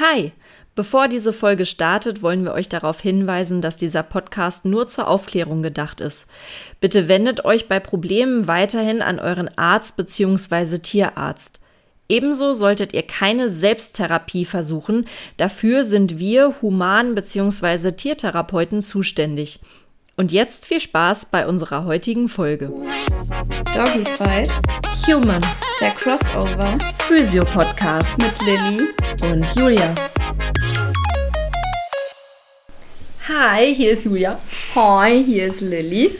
Hi! Bevor diese Folge startet, wollen wir euch darauf hinweisen, dass dieser Podcast nur zur Aufklärung gedacht ist. Bitte wendet euch bei Problemen weiterhin an euren Arzt bzw. Tierarzt. Ebenso solltet ihr keine Selbsttherapie versuchen, dafür sind wir Human- bzw. Tiertherapeuten zuständig. Und jetzt viel Spaß bei unserer heutigen Folge. Doggyfight, Human, der Crossover Physio-Podcast mit Lilly. und Julia. Hi, hier ist Julia. Hi, hier ist Lilly.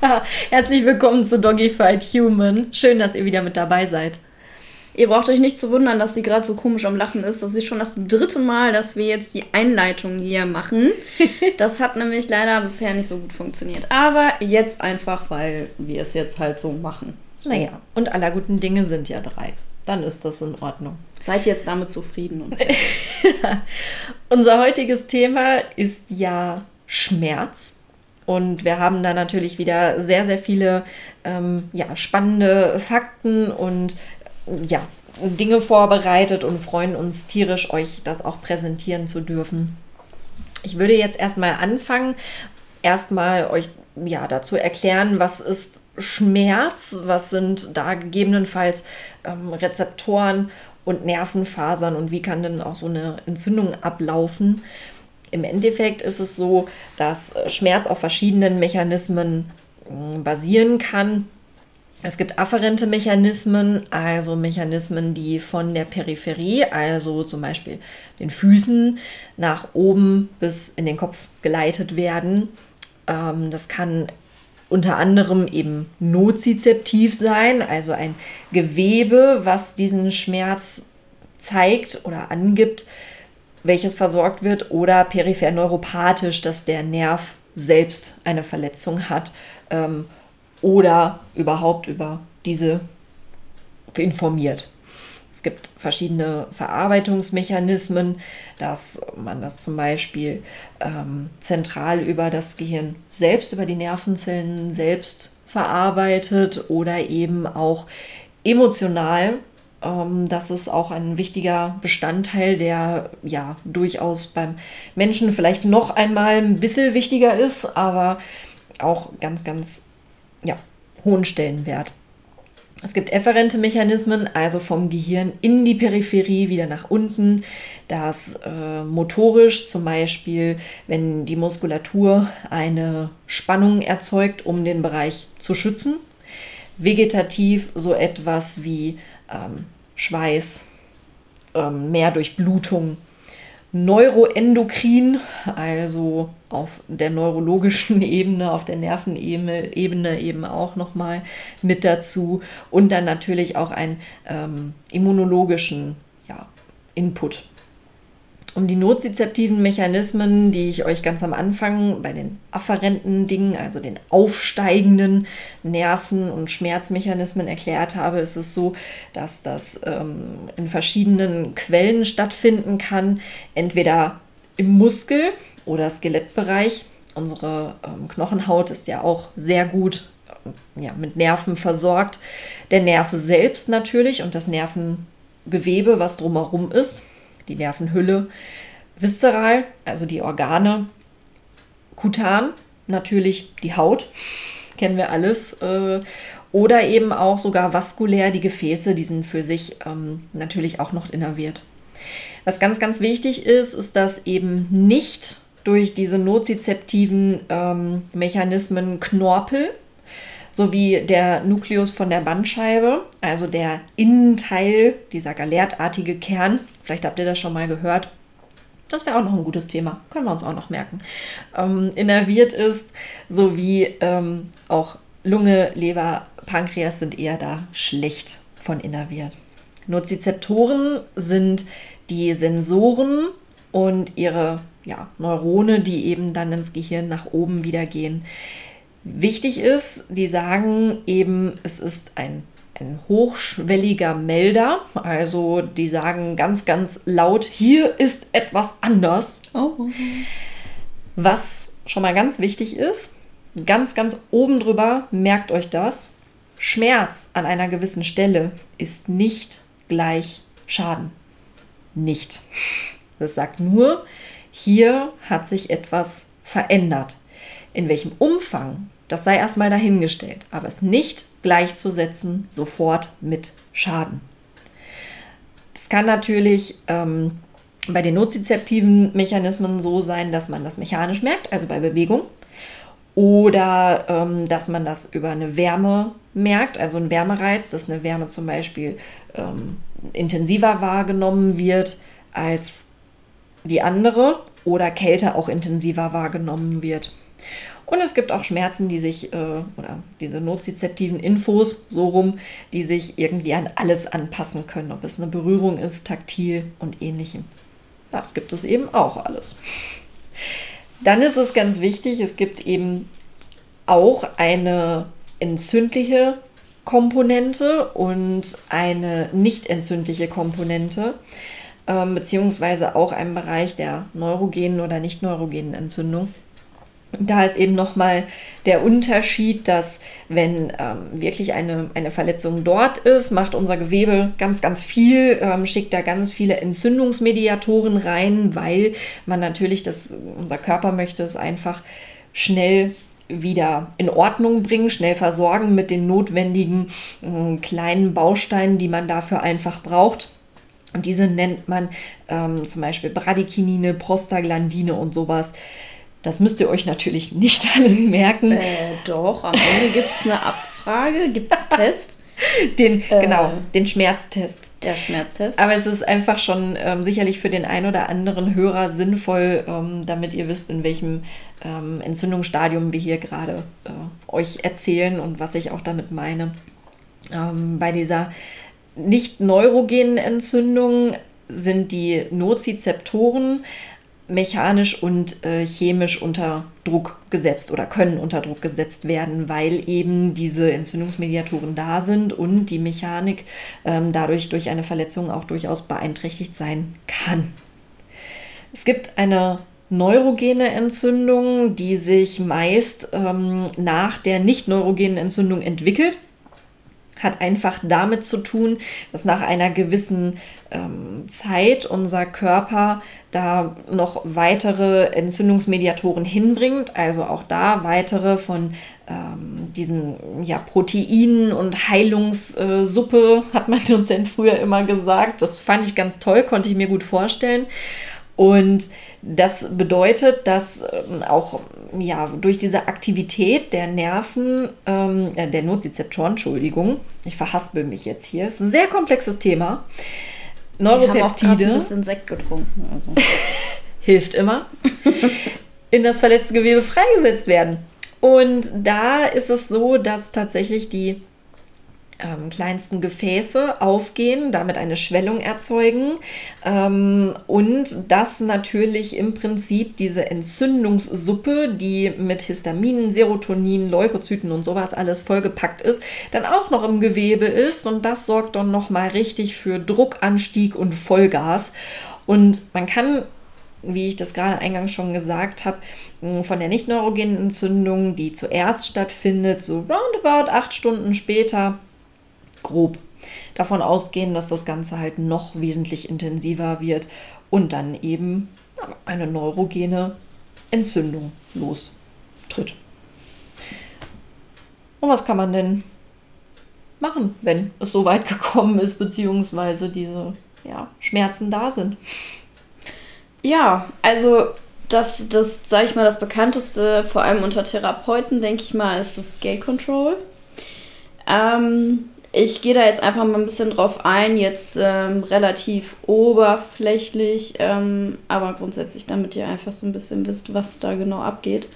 Herzlich willkommen zu Doggyfight Human. Schön, dass ihr wieder mit dabei seid. Ihr braucht euch nicht zu wundern, dass sie gerade so komisch am Lachen ist. Das ist schon das dritte Mal, dass wir jetzt die Einleitung hier machen. Das hat nämlich leider bisher nicht so gut funktioniert. Aber jetzt einfach, weil wir es jetzt halt so machen. Naja, und aller guten Dinge sind ja drei. Dann ist das in Ordnung. Seid jetzt damit zufrieden. Unser heutiges Thema ist ja Schmerz. Und wir haben da natürlich wieder sehr, sehr viele ähm, ja, spannende Fakten und ja, Dinge vorbereitet und freuen uns tierisch, euch das auch präsentieren zu dürfen. Ich würde jetzt erstmal anfangen, erstmal euch ja, dazu erklären, was ist Schmerz, was sind da gegebenenfalls ähm, Rezeptoren und Nervenfasern und wie kann denn auch so eine Entzündung ablaufen. Im Endeffekt ist es so, dass äh, Schmerz auf verschiedenen Mechanismen mh, basieren kann. Es gibt afferente Mechanismen, also Mechanismen, die von der Peripherie, also zum Beispiel den Füßen, nach oben bis in den Kopf geleitet werden. Ähm, das kann unter anderem eben nozizeptiv sein, also ein Gewebe, was diesen Schmerz zeigt oder angibt, welches versorgt wird, oder peripher neuropathisch, dass der Nerv selbst eine Verletzung hat ähm, oder überhaupt über diese informiert. Es gibt verschiedene Verarbeitungsmechanismen, dass man das zum Beispiel ähm, zentral über das Gehirn selbst, über die Nervenzellen selbst verarbeitet oder eben auch emotional. Ähm, das ist auch ein wichtiger Bestandteil, der ja durchaus beim Menschen vielleicht noch einmal ein bisschen wichtiger ist, aber auch ganz, ganz ja, hohen Stellenwert. Es gibt efferente Mechanismen, also vom Gehirn in die Peripherie wieder nach unten. Das äh, motorisch zum Beispiel, wenn die Muskulatur eine Spannung erzeugt, um den Bereich zu schützen. Vegetativ so etwas wie ähm, Schweiß, ähm, mehr Durchblutung. Neuroendokrin, also auf der neurologischen Ebene, auf der Nervenebene Ebene eben auch nochmal mit dazu und dann natürlich auch einen ähm, immunologischen ja, Input. Um die nozizeptiven Mechanismen, die ich euch ganz am Anfang bei den afferenten Dingen, also den aufsteigenden Nerven- und Schmerzmechanismen erklärt habe, ist es so, dass das ähm, in verschiedenen Quellen stattfinden kann. Entweder im Muskel oder Skelettbereich. Unsere ähm, Knochenhaut ist ja auch sehr gut äh, ja, mit Nerven versorgt. Der Nerv selbst natürlich und das Nervengewebe, was drumherum ist die Nervenhülle, viszeral, also die Organe, kutan, natürlich die Haut, kennen wir alles, äh, oder eben auch sogar vaskulär die Gefäße, die sind für sich ähm, natürlich auch noch innerviert. Was ganz, ganz wichtig ist, ist, dass eben nicht durch diese nozizeptiven ähm, Mechanismen Knorpel sowie der Nukleus von der Bandscheibe, also der Innenteil, dieser galertartige Kern. Vielleicht habt ihr das schon mal gehört. Das wäre auch noch ein gutes Thema, können wir uns auch noch merken. Ähm, innerviert ist, sowie ähm, auch Lunge, Leber, Pankreas sind eher da schlecht von innerviert. Nozizeptoren sind die Sensoren und ihre ja, Neurone, die eben dann ins Gehirn nach oben wieder gehen. Wichtig ist, die sagen eben, es ist ein, ein hochschwelliger Melder. Also die sagen ganz, ganz laut, hier ist etwas anders. Oh. Was schon mal ganz wichtig ist, ganz, ganz oben drüber, merkt euch das, Schmerz an einer gewissen Stelle ist nicht gleich Schaden. Nicht. Das sagt nur, hier hat sich etwas verändert. In welchem Umfang, das sei erstmal dahingestellt, aber es nicht gleichzusetzen sofort mit Schaden. Es kann natürlich ähm, bei den nozizeptiven Mechanismen so sein, dass man das mechanisch merkt, also bei Bewegung. Oder ähm, dass man das über eine Wärme merkt, also ein Wärmereiz, dass eine Wärme zum Beispiel ähm, intensiver wahrgenommen wird als die andere oder Kälte auch intensiver wahrgenommen wird. Und es gibt auch Schmerzen, die sich, äh, oder diese nozizeptiven Infos so rum, die sich irgendwie an alles anpassen können, ob es eine Berührung ist, taktil und ähnlichem. Das gibt es eben auch alles. Dann ist es ganz wichtig, es gibt eben auch eine entzündliche Komponente und eine nicht entzündliche Komponente, ähm, beziehungsweise auch einen Bereich der neurogenen oder nicht neurogenen Entzündung. Da ist eben nochmal der Unterschied, dass wenn ähm, wirklich eine, eine Verletzung dort ist, macht unser Gewebe ganz, ganz viel, ähm, schickt da ganz viele Entzündungsmediatoren rein, weil man natürlich, das, unser Körper möchte es einfach schnell wieder in Ordnung bringen, schnell versorgen mit den notwendigen äh, kleinen Bausteinen, die man dafür einfach braucht. Und diese nennt man ähm, zum Beispiel Bradykinine, Prostaglandine und sowas. Das müsst ihr euch natürlich nicht alles merken. Äh, doch, am Ende gibt es eine Abfrage, gibt einen Test. Den, äh, genau, den Schmerztest. Der Schmerztest. Aber es ist einfach schon ähm, sicherlich für den einen oder anderen Hörer sinnvoll, ähm, damit ihr wisst, in welchem ähm, Entzündungsstadium wir hier gerade äh, euch erzählen und was ich auch damit meine. Ähm, bei dieser nicht neurogenen Entzündung sind die Nozizeptoren mechanisch und äh, chemisch unter Druck gesetzt oder können unter Druck gesetzt werden, weil eben diese Entzündungsmediatoren da sind und die Mechanik ähm, dadurch durch eine Verletzung auch durchaus beeinträchtigt sein kann. Es gibt eine neurogene Entzündung, die sich meist ähm, nach der nicht neurogenen Entzündung entwickelt hat einfach damit zu tun, dass nach einer gewissen ähm, Zeit unser Körper da noch weitere Entzündungsmediatoren hinbringt, also auch da weitere von ähm, diesen ja, Proteinen und Heilungssuppe, äh, hat mein Dozent früher immer gesagt. Das fand ich ganz toll, konnte ich mir gut vorstellen. Und das bedeutet, dass ähm, auch ja, durch diese Aktivität der Nerven, ähm, äh, der Nozizeptoren, Entschuldigung, ich verhaspel mich jetzt hier, ist ein sehr komplexes Thema. Neuropeptide. Ich habe ein bisschen Sekt getrunken. Also. hilft immer. in das verletzte Gewebe freigesetzt werden. Und da ist es so, dass tatsächlich die ähm, kleinsten Gefäße aufgehen, damit eine Schwellung erzeugen ähm, und das natürlich im Prinzip diese Entzündungssuppe, die mit Histaminen, Serotonin, Leukozyten und sowas alles vollgepackt ist, dann auch noch im Gewebe ist und das sorgt dann nochmal richtig für Druckanstieg und Vollgas. Und man kann wie ich das gerade eingangs schon gesagt habe, von der nicht neurogenen Entzündung, die zuerst stattfindet, so roundabout acht Stunden später, grob davon ausgehen, dass das Ganze halt noch wesentlich intensiver wird und dann eben eine neurogene Entzündung lostritt. Und was kann man denn machen, wenn es so weit gekommen ist, beziehungsweise diese ja, Schmerzen da sind? Ja, also das, das sage ich mal, das bekannteste, vor allem unter Therapeuten, denke ich mal, ist das Gate Control. Ähm, ich gehe da jetzt einfach mal ein bisschen drauf ein, jetzt ähm, relativ oberflächlich, ähm, aber grundsätzlich, damit ihr einfach so ein bisschen wisst, was da genau abgeht.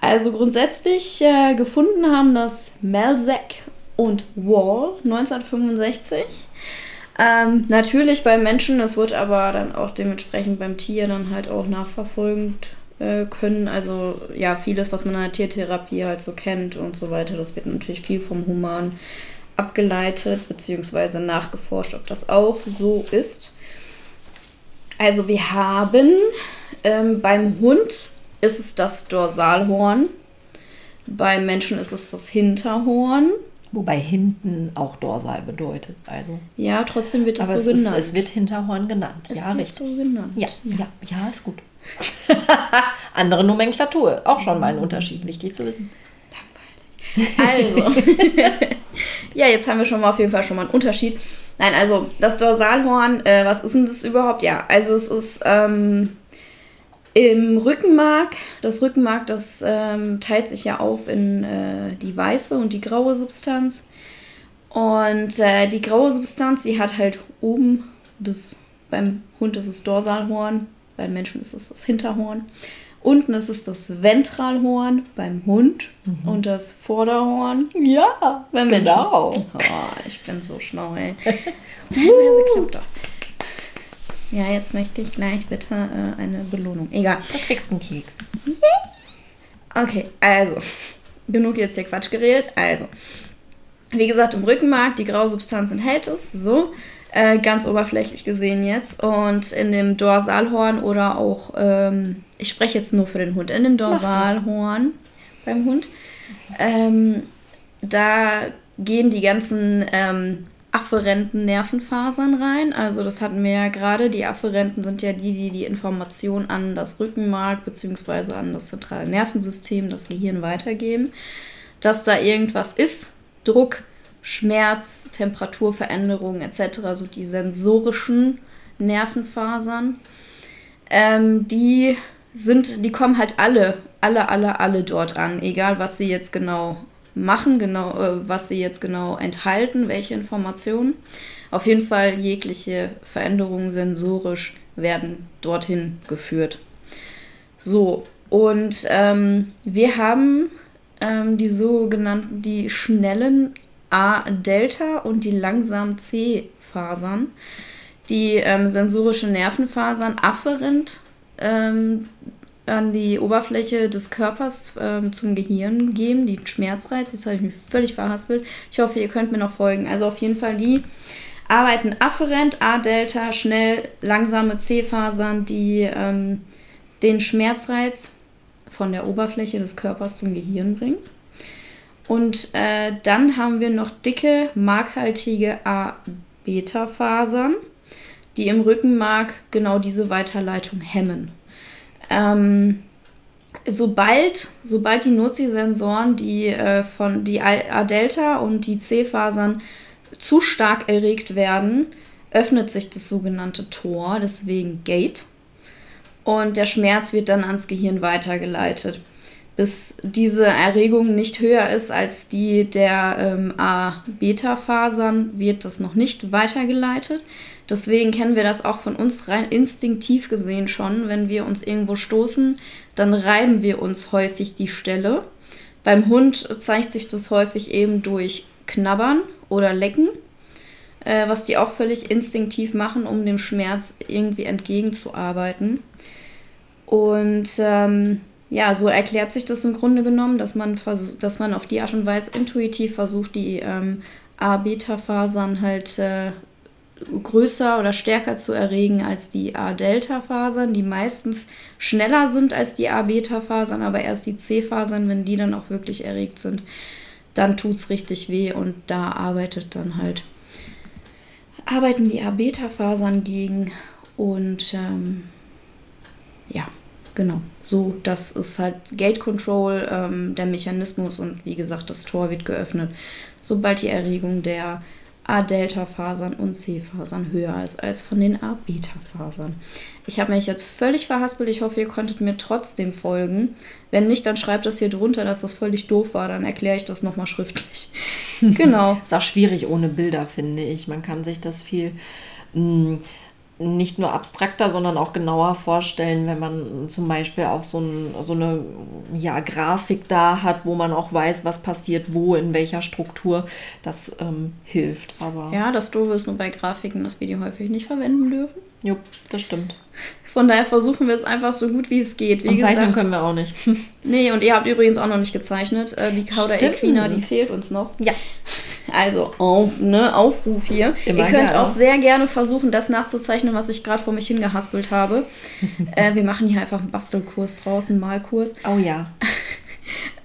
Also grundsätzlich äh, gefunden haben das Melzek und Wall 1965. Ähm, natürlich beim Menschen, es wird aber dann auch dementsprechend beim Tier dann halt auch nachverfolgt äh, können. Also ja, vieles, was man in der Tiertherapie halt so kennt und so weiter, das wird natürlich viel vom Human abgeleitet bzw. nachgeforscht, ob das auch so ist. Also wir haben ähm, beim Hund ist es das Dorsalhorn, beim Menschen ist es das Hinterhorn Wobei hinten auch Dorsal bedeutet. Also. Ja, trotzdem wird es Aber so es, ist, genannt. es wird Hinterhorn genannt. Es ja, wird richtig. so genannt. Ja, ja, ja, ist gut. Andere Nomenklatur. Auch schon mal ein Unterschied. Wichtig zu wissen. Also, ja, jetzt haben wir schon mal auf jeden Fall schon mal einen Unterschied. Nein, also das Dorsalhorn, äh, was ist denn das überhaupt? Ja, also es ist ähm, im Rückenmark. Das Rückenmark, das ähm, teilt sich ja auf in äh, die weiße und die graue Substanz. Und äh, die graue Substanz, die hat halt oben das, beim Hund ist es Dorsalhorn, beim Menschen ist es das Hinterhorn. Unten ist es das Ventralhorn beim Hund und das Vorderhorn Ja, beim Menschen. genau. Oh, ich bin so schlau, ey. Teilweise klappt das. Ja, jetzt möchte ich gleich bitte äh, eine Belohnung. Egal. Du kriegst einen Keks. Okay, also. Genug jetzt hier Quatsch geredet. Also. Wie gesagt, im Rückenmark, die graue Substanz enthält es. So. Äh, ganz oberflächlich gesehen jetzt. Und in dem Dorsalhorn oder auch, ähm, ich spreche jetzt nur für den Hund, in dem Dorsalhorn beim Hund, ähm, da gehen die ganzen ähm, afferenten Nervenfasern rein. Also das hatten wir ja gerade. Die afferenten sind ja die, die die Information an das Rückenmark bzw. an das zentrale Nervensystem, das Gehirn weitergeben, dass da irgendwas ist. Druck, Schmerz, Temperaturveränderungen etc., so die sensorischen Nervenfasern. Ähm, die sind, die kommen halt alle, alle, alle, alle dort an, egal was sie jetzt genau machen, genau, äh, was sie jetzt genau enthalten, welche Informationen. Auf jeden Fall jegliche Veränderungen sensorisch werden dorthin geführt. So, und ähm, wir haben ähm, die sogenannten, die schnellen A-Delta und die langsamen C-Fasern. Die ähm, sensorische Nervenfasern afferent ähm, an die Oberfläche des Körpers ähm, zum Gehirn geben, die Schmerzreiz. Jetzt habe ich mich völlig verhaspelt. Ich hoffe, ihr könnt mir noch folgen. Also auf jeden Fall die arbeiten afferent, A-Delta, schnell, langsame C-Fasern, die ähm, den Schmerzreiz von der Oberfläche des Körpers zum Gehirn bringen. Und äh, dann haben wir noch dicke, markhaltige A-Beta-Fasern, die im Rückenmark genau diese Weiterleitung hemmen. Ähm, sobald, sobald die Nocisensoren, die äh, von die A-Delta und die C-Fasern zu stark erregt werden, öffnet sich das sogenannte Tor, deswegen Gate. Und der Schmerz wird dann ans Gehirn weitergeleitet. Bis diese Erregung nicht höher ist als die der ähm, A-Beta-Fasern, wird das noch nicht weitergeleitet. Deswegen kennen wir das auch von uns rein instinktiv gesehen schon. Wenn wir uns irgendwo stoßen, dann reiben wir uns häufig die Stelle. Beim Hund zeigt sich das häufig eben durch Knabbern oder Lecken, äh, was die auch völlig instinktiv machen, um dem Schmerz irgendwie entgegenzuarbeiten. Und ähm, ja, so erklärt sich das im Grunde genommen, dass man, dass man auf die Art und Weise intuitiv versucht, die ähm, A-Beta-Fasern halt äh, größer oder stärker zu erregen als die A-Delta-Fasern, die meistens schneller sind als die A-Beta-Fasern, aber erst die C-Fasern, wenn die dann auch wirklich erregt sind, dann tut es richtig weh und da arbeitet dann halt, arbeiten die A-Beta-Fasern gegen und ähm, ja, genau. So, das ist halt Gate Control, ähm, der Mechanismus und wie gesagt, das Tor wird geöffnet, sobald die Erregung der A-Delta-Fasern und C-Fasern höher ist als von den A-Beta-Fasern. Ich habe mich jetzt völlig verhaspelt. Ich hoffe, ihr konntet mir trotzdem folgen. Wenn nicht, dann schreibt das hier drunter, dass das völlig doof war. Dann erkläre ich das nochmal schriftlich. genau. Ist auch schwierig ohne Bilder, finde ich. Man kann sich das viel mh, nicht nur abstrakter, sondern auch genauer vorstellen, wenn man zum Beispiel auch so, ein, so eine ja, Grafik da hat, wo man auch weiß, was passiert wo, in welcher Struktur. Das ähm, hilft. Aber Ja, das Doofe ist nur bei Grafiken, dass wir die häufig nicht verwenden dürfen. jo, das stimmt. Von daher versuchen wir es einfach so gut wie es geht. Wie Und zeichnen gesagt, können wir auch nicht. nee, und ihr habt übrigens auch noch nicht gezeichnet. Äh, die Cauda Stimmt. Equina, die fehlt uns noch. ja. Also, auf, ne, Aufruf hier. Immer Ihr könnt gerne. auch sehr gerne versuchen, das nachzuzeichnen, was ich gerade vor mich hingehaspelt habe. äh, wir machen hier einfach einen Bastelkurs draußen, Malkurs. Oh ja.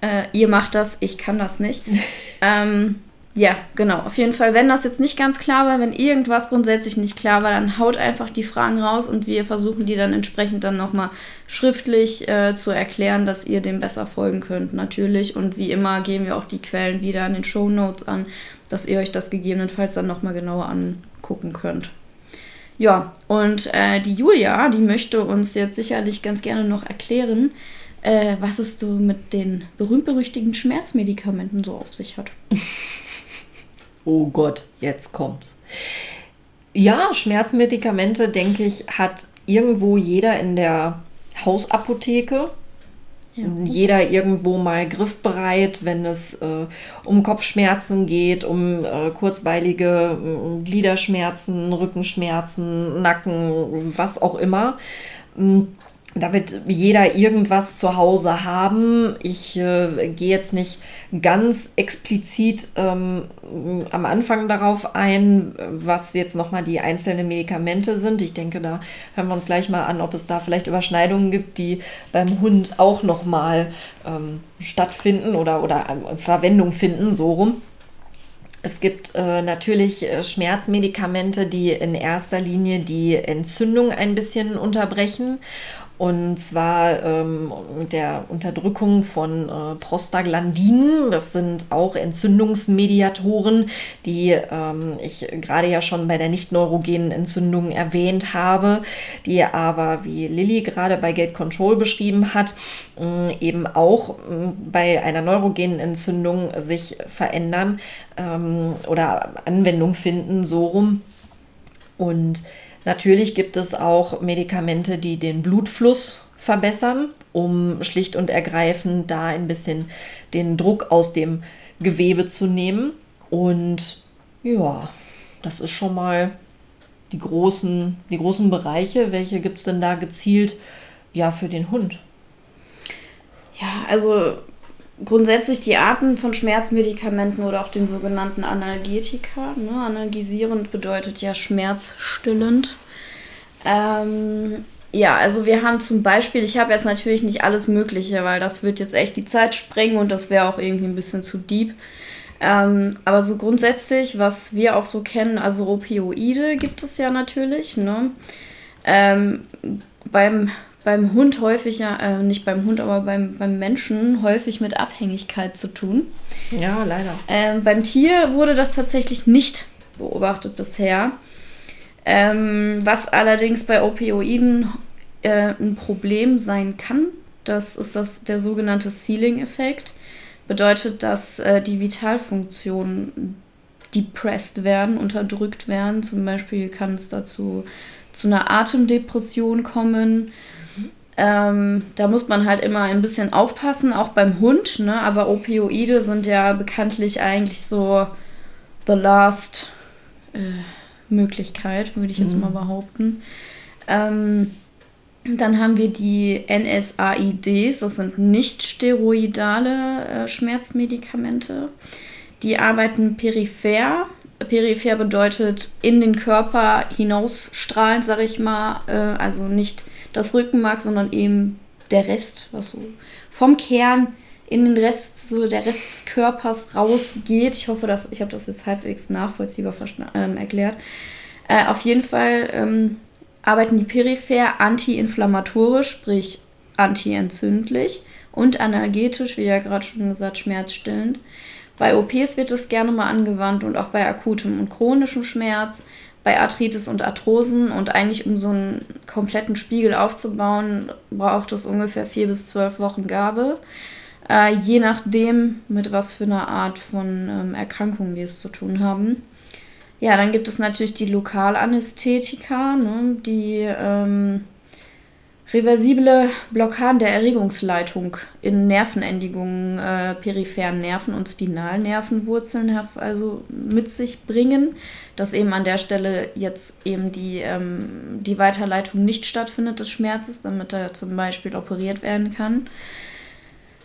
Äh, ihr macht das, ich kann das nicht. ähm, Ja, genau. Auf jeden Fall, wenn das jetzt nicht ganz klar war, wenn irgendwas grundsätzlich nicht klar war, dann haut einfach die Fragen raus und wir versuchen die dann entsprechend dann nochmal schriftlich äh, zu erklären, dass ihr dem besser folgen könnt, natürlich. Und wie immer geben wir auch die Quellen wieder in den Show Notes an, dass ihr euch das gegebenenfalls dann nochmal genauer angucken könnt. Ja, und äh, die Julia, die möchte uns jetzt sicherlich ganz gerne noch erklären, äh, was es so mit den berühmt-berüchtigten Schmerzmedikamenten so auf sich hat. oh Gott, jetzt kommt's. Ja, Schmerzmedikamente, denke ich, hat irgendwo jeder in der Hausapotheke. Ja. Jeder irgendwo mal griffbereit, wenn es äh, um Kopfschmerzen geht, um äh, kurzweilige äh, Gliederschmerzen, Rückenschmerzen, Nacken, was auch immer. Ähm, da wird jeder irgendwas zu Hause haben. Ich äh, gehe jetzt nicht ganz explizit ähm, am Anfang darauf ein, was jetzt nochmal die einzelnen Medikamente sind. Ich denke, da hören wir uns gleich mal an, ob es da vielleicht Überschneidungen gibt, die beim Hund auch nochmal ähm, stattfinden oder, oder äh, Verwendung finden, so rum. Es gibt äh, natürlich äh, Schmerzmedikamente, die in erster Linie die Entzündung ein bisschen unterbrechen und zwar ähm, der Unterdrückung von äh, Prostaglandinen. Das sind auch Entzündungsmediatoren, die ähm, ich gerade ja schon bei der nicht neurogenen Entzündung erwähnt habe, die aber, wie Lilly gerade bei Gate Control beschrieben hat, äh, eben auch äh, bei einer neurogenen Entzündung sich verändern ähm, oder Anwendung finden, so rum. Und Natürlich gibt es auch Medikamente, die den Blutfluss verbessern, um schlicht und ergreifend da ein bisschen den Druck aus dem Gewebe zu nehmen. Und ja, das ist schon mal die großen, die großen Bereiche. Welche gibt es denn da gezielt ja, für den Hund? Ja, also grundsätzlich die Arten von Schmerzmedikamenten oder auch den sogenannten Analgetika. Ne? Analgisierend bedeutet ja schmerzstillend. Ähm, ja, also wir haben zum Beispiel, ich habe jetzt natürlich nicht alles Mögliche, weil das wird jetzt echt die Zeit sprengen und das wäre auch irgendwie ein bisschen zu deep. Ähm, aber so grundsätzlich, was wir auch so kennen, also Opioide gibt es ja natürlich. Ne? Ähm, beim beim Hund häufig ja, äh, nicht beim Hund, aber beim, beim Menschen häufig mit Abhängigkeit zu tun. Ja, leider. Ähm, beim Tier wurde das tatsächlich nicht beobachtet bisher. Ähm, was allerdings bei Opioiden äh, ein Problem sein kann, das ist das, der sogenannte Ceiling-Effekt. Bedeutet, dass äh, die Vitalfunktionen depressed werden, unterdrückt werden. Zum Beispiel kann es dazu zu einer Atemdepression kommen ähm, da muss man halt immer ein bisschen aufpassen, auch beim Hund. Ne? Aber Opioide sind ja bekanntlich eigentlich so the last äh, Möglichkeit, würde ich jetzt mhm. mal behaupten. Ähm, dann haben wir die NSAIDs, das sind nicht steroidale äh, Schmerzmedikamente. Die arbeiten peripher. Peripher bedeutet in den Körper hinausstrahlend, sage ich mal, äh, also nicht das Rückenmark, sondern eben der Rest, was so vom Kern in den Rest, so der Rest des Körpers rausgeht. Ich hoffe, dass ich habe das jetzt halbwegs nachvollziehbar ähm, erklärt. Äh, auf jeden Fall ähm, arbeiten die peripher antiinflammatorisch, sprich antientzündlich und analgetisch, wie ja gerade schon gesagt, schmerzstillend. Bei OPs wird es gerne mal angewandt und auch bei akutem und chronischem Schmerz bei Arthritis und Arthrosen. Und eigentlich, um so einen kompletten Spiegel aufzubauen, braucht es ungefähr vier bis zwölf Wochen Gabe. Äh, je nachdem, mit was für einer Art von ähm, Erkrankung wir es zu tun haben. Ja, dann gibt es natürlich die Lokalanästhetika, ne, die ähm, Reversible Blockaden der Erregungsleitung in Nervenendigungen, äh, peripheren Nerven und Spinalnervenwurzeln also mit sich bringen, dass eben an der Stelle jetzt eben die, ähm, die Weiterleitung nicht stattfindet des Schmerzes, damit er zum Beispiel operiert werden kann.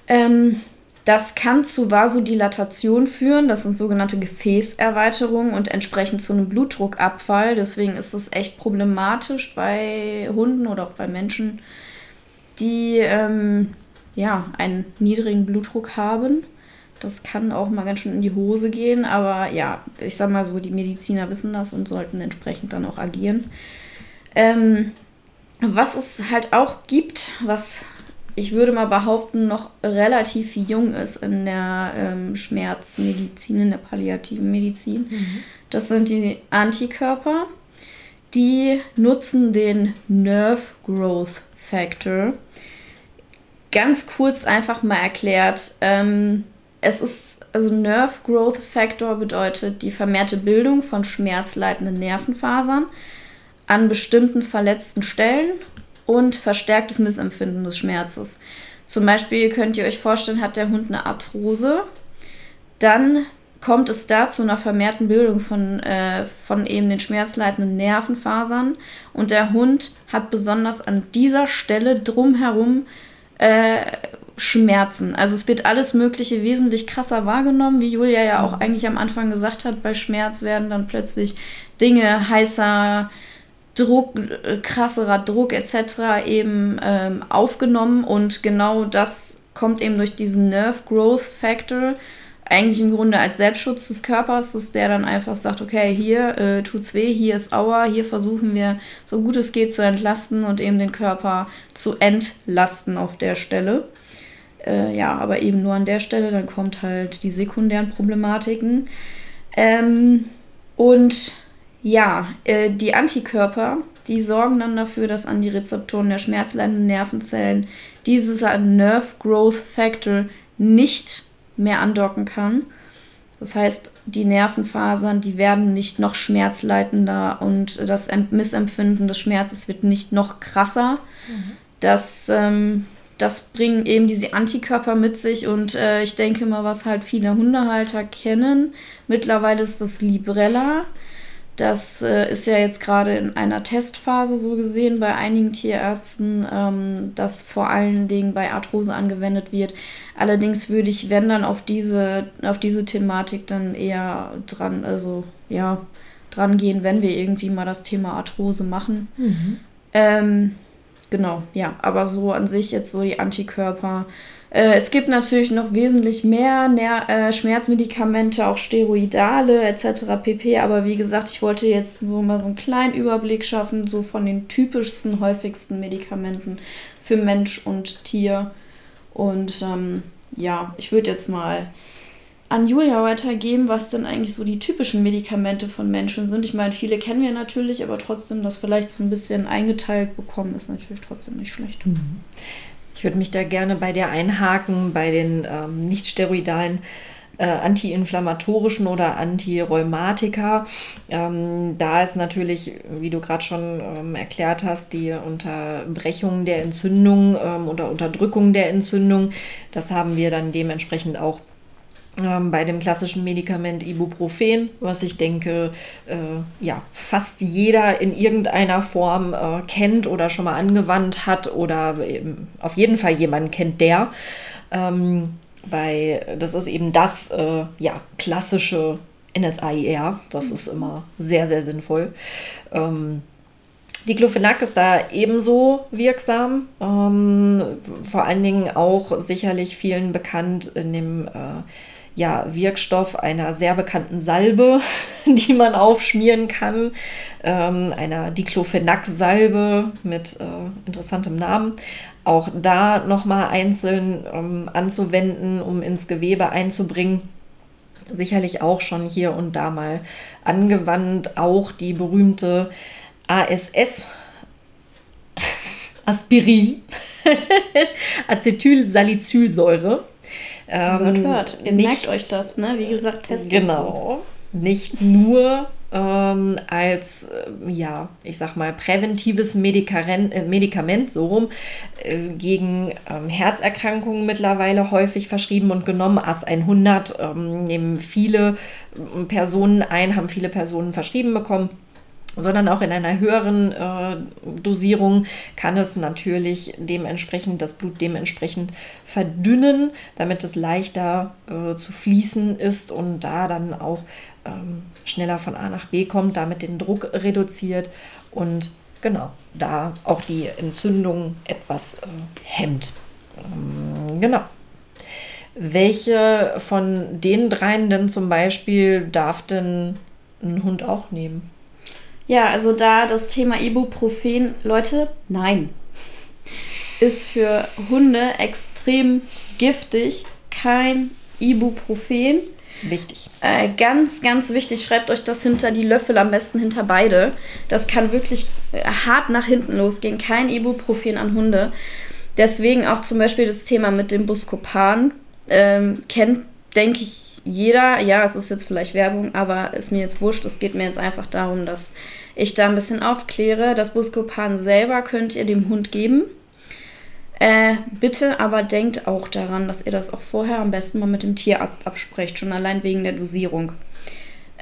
Ähm, das kann zu Vasodilatation führen, das sind sogenannte Gefäßerweiterungen und entsprechend zu einem Blutdruckabfall. Deswegen ist es echt problematisch bei Hunden oder auch bei Menschen, die ähm, ja, einen niedrigen Blutdruck haben. Das kann auch mal ganz schön in die Hose gehen, aber ja, ich sag mal so, die Mediziner wissen das und sollten entsprechend dann auch agieren. Ähm, was es halt auch gibt, was ich würde mal behaupten, noch relativ jung ist in der ähm, Schmerzmedizin, in der palliativen Medizin. Mhm. Das sind die Antikörper. Die nutzen den Nerve Growth Factor. Ganz kurz einfach mal erklärt. Ähm, es ist, also Nerve Growth Factor bedeutet die vermehrte Bildung von schmerzleitenden Nervenfasern an bestimmten verletzten Stellen und verstärktes Missempfinden des Schmerzes. Zum Beispiel könnt ihr euch vorstellen, hat der Hund eine Arthrose, dann kommt es da zu einer vermehrten Bildung von, äh, von eben den schmerzleitenden Nervenfasern und der Hund hat besonders an dieser Stelle drumherum äh, Schmerzen. Also es wird alles Mögliche wesentlich krasser wahrgenommen, wie Julia ja auch mhm. eigentlich am Anfang gesagt hat, bei Schmerz werden dann plötzlich Dinge heißer, Druck, äh, krasserer Druck etc. eben ähm, aufgenommen und genau das kommt eben durch diesen Nerve Growth Factor eigentlich im Grunde als Selbstschutz des Körpers, dass der dann einfach sagt, okay, hier äh, tut's weh, hier ist Aua, hier versuchen wir so gut es geht zu entlasten und eben den Körper zu entlasten auf der Stelle. Äh, ja, aber eben nur an der Stelle, dann kommt halt die sekundären Problematiken. Ähm, und ja, äh, die Antikörper, die sorgen dann dafür, dass an die Rezeptoren der schmerzleidenden Nervenzellen dieses Nerve Growth Factor nicht mehr andocken kann. Das heißt, die Nervenfasern, die werden nicht noch schmerzleitender und das Missempfinden des Schmerzes wird nicht noch krasser. Mhm. Das, ähm, das bringen eben diese Antikörper mit sich und äh, ich denke mal, was halt viele Hundehalter kennen, mittlerweile ist das Librella. Das äh, ist ja jetzt gerade in einer Testphase so gesehen bei einigen Tierärzten, ähm, das vor allen Dingen bei Arthrose angewendet wird. Allerdings würde ich, wenn dann auf diese, auf diese Thematik dann eher dran, also ja, dran gehen, wenn wir irgendwie mal das Thema Arthrose machen. Mhm. Ähm, genau, ja, aber so an sich jetzt so die Antikörper äh, es gibt natürlich noch wesentlich mehr Ner äh, Schmerzmedikamente, auch Steroidale etc. pp. Aber wie gesagt, ich wollte jetzt so mal so einen kleinen Überblick schaffen, so von den typischsten, häufigsten Medikamenten für Mensch und Tier. Und ähm, ja, ich würde jetzt mal an Julia weitergeben, was denn eigentlich so die typischen Medikamente von Menschen sind. Ich meine, viele kennen wir natürlich, aber trotzdem das vielleicht so ein bisschen eingeteilt bekommen, ist natürlich trotzdem nicht schlecht. Mhm. Ich würde mich da gerne bei dir einhaken, bei den ähm, nicht steroidalen äh, antiinflammatorischen oder Antirheumatika. Ähm, da ist natürlich, wie du gerade schon ähm, erklärt hast, die Unterbrechung der Entzündung ähm, oder Unterdrückung der Entzündung. Das haben wir dann dementsprechend auch ähm, bei dem klassischen Medikament Ibuprofen, was ich denke, äh, ja, fast jeder in irgendeiner Form äh, kennt oder schon mal angewandt hat oder auf jeden Fall jemanden kennt, der. Ähm, bei, das ist eben das äh, ja, klassische NSAIR, das ist immer sehr, sehr sinnvoll. Ähm, Diclofenac ist da ebenso wirksam, ähm, vor allen Dingen auch sicherlich vielen bekannt in dem äh, ja, Wirkstoff einer sehr bekannten Salbe, die man aufschmieren kann, ähm, einer Diclofenac-Salbe mit äh, interessantem Namen. Auch da nochmal einzeln ähm, anzuwenden, um ins Gewebe einzubringen. Sicherlich auch schon hier und da mal angewandt. Auch die berühmte ASS, Aspirin, Acetylsalicylsäure ähm, hört, hört. Ihr nicht, merkt euch das, ne? Wie gesagt, Test. Genau. So. Nicht nur ähm, als, äh, ja, ich sag mal, präventives Medikament, äh, Medikament so rum, äh, gegen ähm, Herzerkrankungen mittlerweile häufig verschrieben und genommen. AS 100 ähm, nehmen viele äh, Personen ein, haben viele Personen verschrieben bekommen sondern auch in einer höheren äh, Dosierung kann es natürlich dementsprechend das Blut dementsprechend verdünnen, damit es leichter äh, zu fließen ist und da dann auch ähm, schneller von A nach B kommt, damit den Druck reduziert und genau da auch die Entzündung etwas äh, hemmt. Ähm, genau. Welche von den dreien denn zum Beispiel darf denn ein Hund auch nehmen? Ja, also da das Thema Ibuprofen, Leute, nein, ist für Hunde extrem giftig. Kein Ibuprofen. Wichtig. Äh, ganz, ganz wichtig, schreibt euch das hinter die Löffel, am besten hinter beide. Das kann wirklich äh, hart nach hinten losgehen. Kein Ibuprofen an Hunde. Deswegen auch zum Beispiel das Thema mit dem Buscopan. Ähm, kennt, denke ich, jeder. Ja, es ist jetzt vielleicht Werbung, aber ist mir jetzt wurscht. Es geht mir jetzt einfach darum, dass ich da ein bisschen aufkläre. Das Buscopan selber könnt ihr dem Hund geben. Äh, bitte aber denkt auch daran, dass ihr das auch vorher am besten mal mit dem Tierarzt absprecht, schon allein wegen der Dosierung.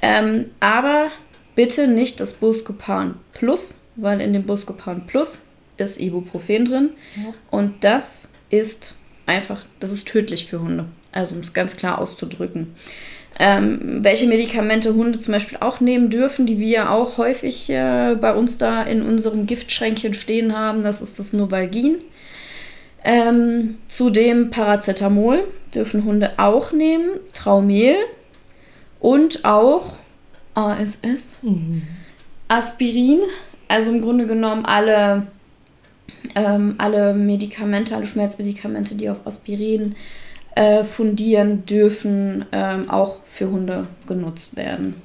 Ähm, aber bitte nicht das Buscopan Plus, weil in dem Buscopan Plus ist Ibuprofen drin ja. und das ist einfach, das ist tödlich für Hunde. Also um es ganz klar auszudrücken. Ähm, welche Medikamente Hunde zum Beispiel auch nehmen dürfen, die wir auch häufig äh, bei uns da in unserem Giftschränkchen stehen haben, das ist das Novalgin. Ähm, zudem Paracetamol dürfen Hunde auch nehmen, Traumel und auch ASS, mhm. Aspirin, also im Grunde genommen alle, ähm, alle Medikamente, alle Schmerzmedikamente, die auf Aspirin äh, fundieren, dürfen ähm, auch für Hunde genutzt werden.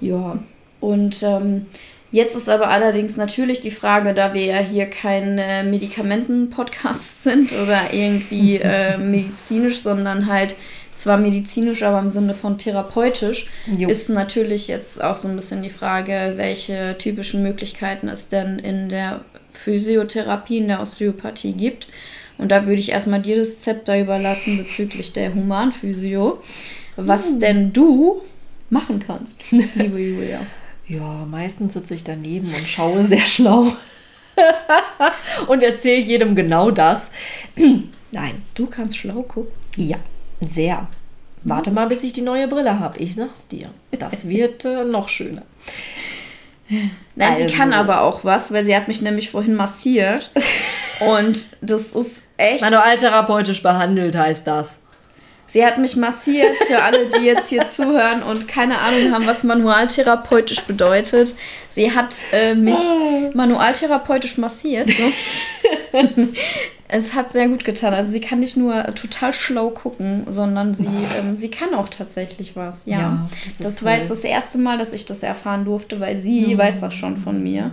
Ja, und ähm, Jetzt ist aber allerdings natürlich die Frage, da wir ja hier kein äh, Medikamenten-Podcast sind oder irgendwie äh, medizinisch, sondern halt zwar medizinisch, aber im Sinne von therapeutisch, jo. ist natürlich jetzt auch so ein bisschen die Frage, welche typischen Möglichkeiten es denn in der Physiotherapie, in der Osteopathie gibt. Und da würde ich erstmal dir das Zepter überlassen bezüglich der Humanphysio, was hm. denn du machen kannst, liebe Julia. Ja, meistens sitze ich daneben und schaue sehr schlau und erzähle jedem genau das. Nein, du kannst schlau gucken. Ja, sehr. Warte mal, bis ich die neue Brille habe. Ich sag's dir. Das wird äh, noch schöner. Nein, also. sie kann aber auch was, weil sie hat mich nämlich vorhin massiert. Und das ist echt. Manualtherapeutisch behandelt heißt das. Sie hat mich massiert, für alle, die jetzt hier zuhören und keine Ahnung haben, was manualtherapeutisch bedeutet. Sie hat äh, mich ah. manualtherapeutisch massiert. So. es hat sehr gut getan. Also sie kann nicht nur total schlau gucken, sondern sie, ähm, sie kann auch tatsächlich was. Ja, ja das, das war jetzt das erste Mal, dass ich das erfahren durfte, weil sie mhm. weiß das schon von mir.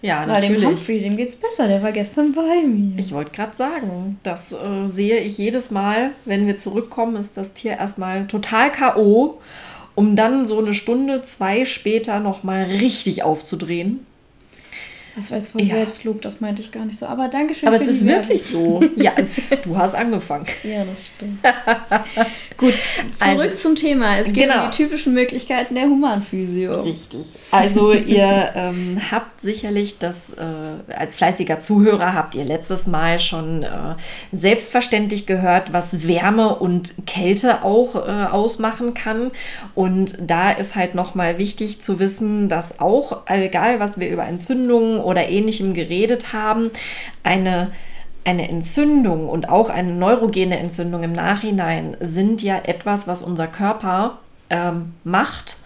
Ja, Weil natürlich. dem Humphrey, dem geht's besser, der war gestern bei mir. Ich wollte gerade sagen, das äh, sehe ich jedes Mal, wenn wir zurückkommen, ist das Tier erstmal total K.O., um dann so eine Stunde, zwei später nochmal richtig aufzudrehen. Das war jetzt von ja. Selbstlob, das meinte ich gar nicht so. Aber danke schön. Aber es ist wirklich so. Ja, du hast angefangen. Ja, das stimmt. Gut, zurück also, zum Thema. Es geht genau. um die typischen Möglichkeiten der Humanphysio. Richtig. Also ihr ähm, habt sicherlich das, äh, als fleißiger Zuhörer habt ihr letztes Mal schon äh, selbstverständlich gehört, was Wärme und Kälte auch äh, ausmachen kann. Und da ist halt nochmal wichtig zu wissen, dass auch, egal was wir über Entzündungen oder ähnlichem geredet haben, eine eine Entzündung und auch eine neurogene Entzündung im Nachhinein sind ja etwas, was unser Körper ähm, macht,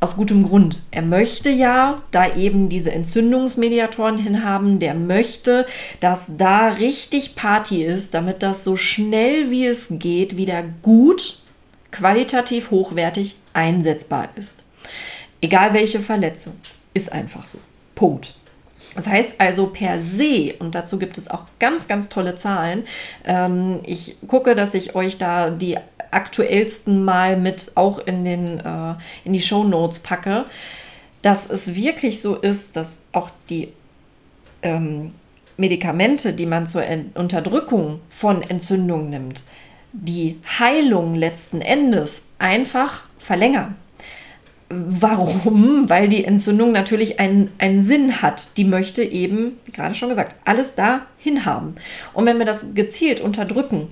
aus gutem Grund. Er möchte ja da eben diese Entzündungsmediatoren hinhaben, der möchte, dass da richtig Party ist, damit das so schnell wie es geht wieder gut, qualitativ hochwertig einsetzbar ist. Egal welche Verletzung, ist einfach so. Punkt. Das heißt also per se, und dazu gibt es auch ganz, ganz tolle Zahlen. Ähm, ich gucke, dass ich euch da die aktuellsten mal mit auch in, den, äh, in die Show Notes packe, dass es wirklich so ist, dass auch die ähm, Medikamente, die man zur Ent Unterdrückung von Entzündungen nimmt, die Heilung letzten Endes einfach verlängern. Warum? Weil die Entzündung natürlich einen, einen Sinn hat. Die möchte eben, wie gerade schon gesagt, alles da hinhaben. Und wenn wir das gezielt unterdrücken,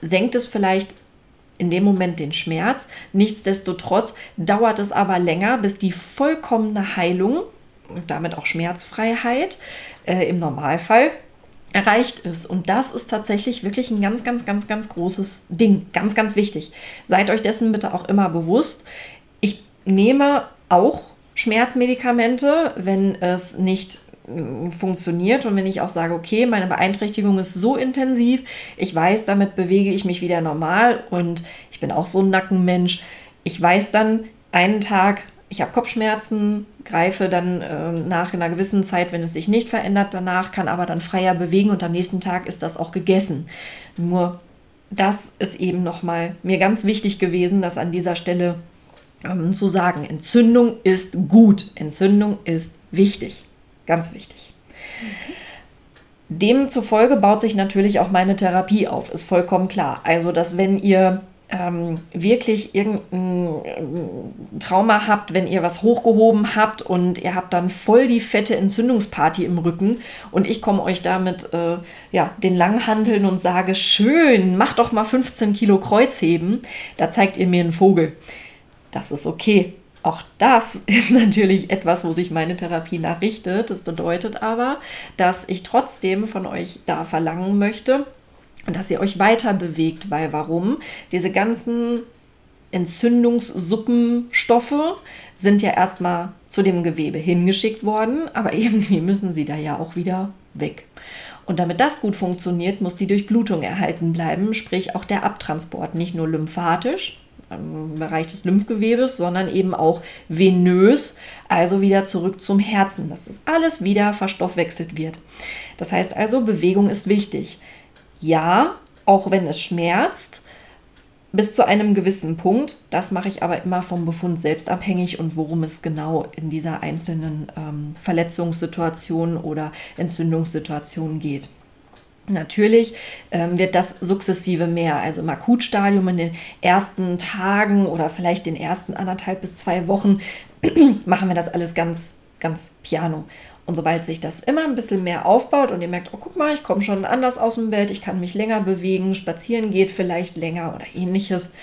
senkt es vielleicht in dem Moment den Schmerz. Nichtsdestotrotz dauert es aber länger, bis die vollkommene Heilung und damit auch Schmerzfreiheit äh, im Normalfall erreicht ist. Und das ist tatsächlich wirklich ein ganz, ganz, ganz, ganz großes Ding. Ganz, ganz wichtig. Seid euch dessen bitte auch immer bewusst. Nehme auch Schmerzmedikamente, wenn es nicht mm, funktioniert und wenn ich auch sage, okay, meine Beeinträchtigung ist so intensiv, ich weiß, damit bewege ich mich wieder normal und ich bin auch so ein Nackenmensch. Ich weiß dann einen Tag, ich habe Kopfschmerzen, greife dann äh, nach einer gewissen Zeit, wenn es sich nicht verändert, danach kann aber dann freier bewegen und am nächsten Tag ist das auch gegessen. Nur das ist eben nochmal mir ganz wichtig gewesen, das an dieser Stelle ähm, zu sagen. Entzündung ist gut, Entzündung ist wichtig, ganz wichtig. Demzufolge baut sich natürlich auch meine Therapie auf, ist vollkommen klar. Also, dass wenn ihr ähm, wirklich irgendein ähm, Trauma habt, wenn ihr was hochgehoben habt und ihr habt dann voll die fette Entzündungsparty im Rücken und ich komme euch damit äh, ja, den Langhandeln und sage, schön, macht doch mal 15 Kilo Kreuzheben, da zeigt ihr mir einen Vogel. Das ist okay. Auch das ist natürlich etwas, wo sich meine Therapie nachrichtet. Das bedeutet aber, dass ich trotzdem von euch da verlangen möchte, dass ihr euch weiter bewegt, weil warum? Diese ganzen Entzündungssuppenstoffe sind ja erstmal zu dem Gewebe hingeschickt worden, aber irgendwie müssen sie da ja auch wieder weg. Und damit das gut funktioniert, muss die Durchblutung erhalten bleiben, sprich auch der Abtransport, nicht nur lymphatisch im Bereich des Lymphgewebes, sondern eben auch venös, also wieder zurück zum Herzen, dass das alles wieder verstoffwechselt wird. Das heißt also, Bewegung ist wichtig ja, auch wenn es schmerzt, bis zu einem gewissen Punkt. Das mache ich aber immer vom Befund selbst abhängig und worum es genau in dieser einzelnen ähm, Verletzungssituation oder Entzündungssituation geht. Natürlich ähm, wird das sukzessive mehr. Also im Akutstadium in den ersten Tagen oder vielleicht den ersten anderthalb bis zwei Wochen machen wir das alles ganz, ganz piano. Und sobald sich das immer ein bisschen mehr aufbaut und ihr merkt, oh guck mal, ich komme schon anders aus dem Bett, ich kann mich länger bewegen, spazieren geht vielleicht länger oder ähnliches,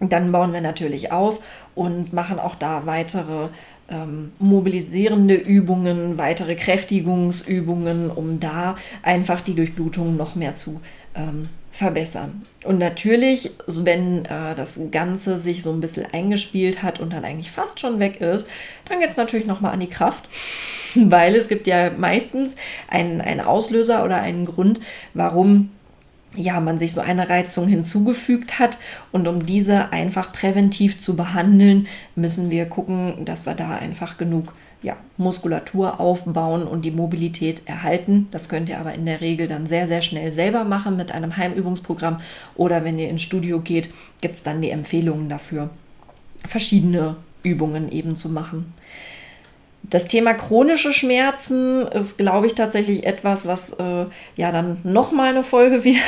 dann bauen wir natürlich auf und machen auch da weitere ähm, mobilisierende Übungen, weitere Kräftigungsübungen, um da einfach die Durchblutung noch mehr zu ähm, verbessern. Und natürlich, wenn äh, das Ganze sich so ein bisschen eingespielt hat und dann eigentlich fast schon weg ist, dann geht es natürlich nochmal an die Kraft, weil es gibt ja meistens einen, einen Auslöser oder einen Grund, warum ja, man sich so eine Reizung hinzugefügt hat. Und um diese einfach präventiv zu behandeln, müssen wir gucken, dass wir da einfach genug ja, Muskulatur aufbauen und die Mobilität erhalten. Das könnt ihr aber in der Regel dann sehr, sehr schnell selber machen mit einem Heimübungsprogramm. Oder wenn ihr ins Studio geht, gibt es dann die Empfehlungen dafür, verschiedene Übungen eben zu machen. Das Thema chronische Schmerzen ist, glaube ich, tatsächlich etwas, was äh, ja dann nochmal eine Folge wird.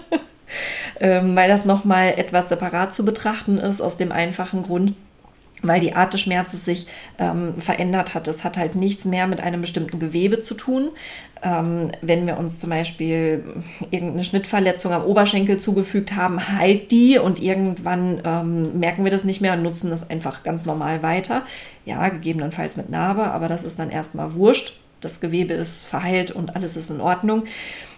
ähm, weil das nochmal etwas separat zu betrachten ist, aus dem einfachen Grund, weil die Art des Schmerzes sich ähm, verändert hat. Es hat halt nichts mehr mit einem bestimmten Gewebe zu tun. Ähm, wenn wir uns zum Beispiel irgendeine Schnittverletzung am Oberschenkel zugefügt haben, heilt die und irgendwann ähm, merken wir das nicht mehr und nutzen das einfach ganz normal weiter. Ja, gegebenenfalls mit Narbe, aber das ist dann erstmal wurscht. Das Gewebe ist verheilt und alles ist in Ordnung.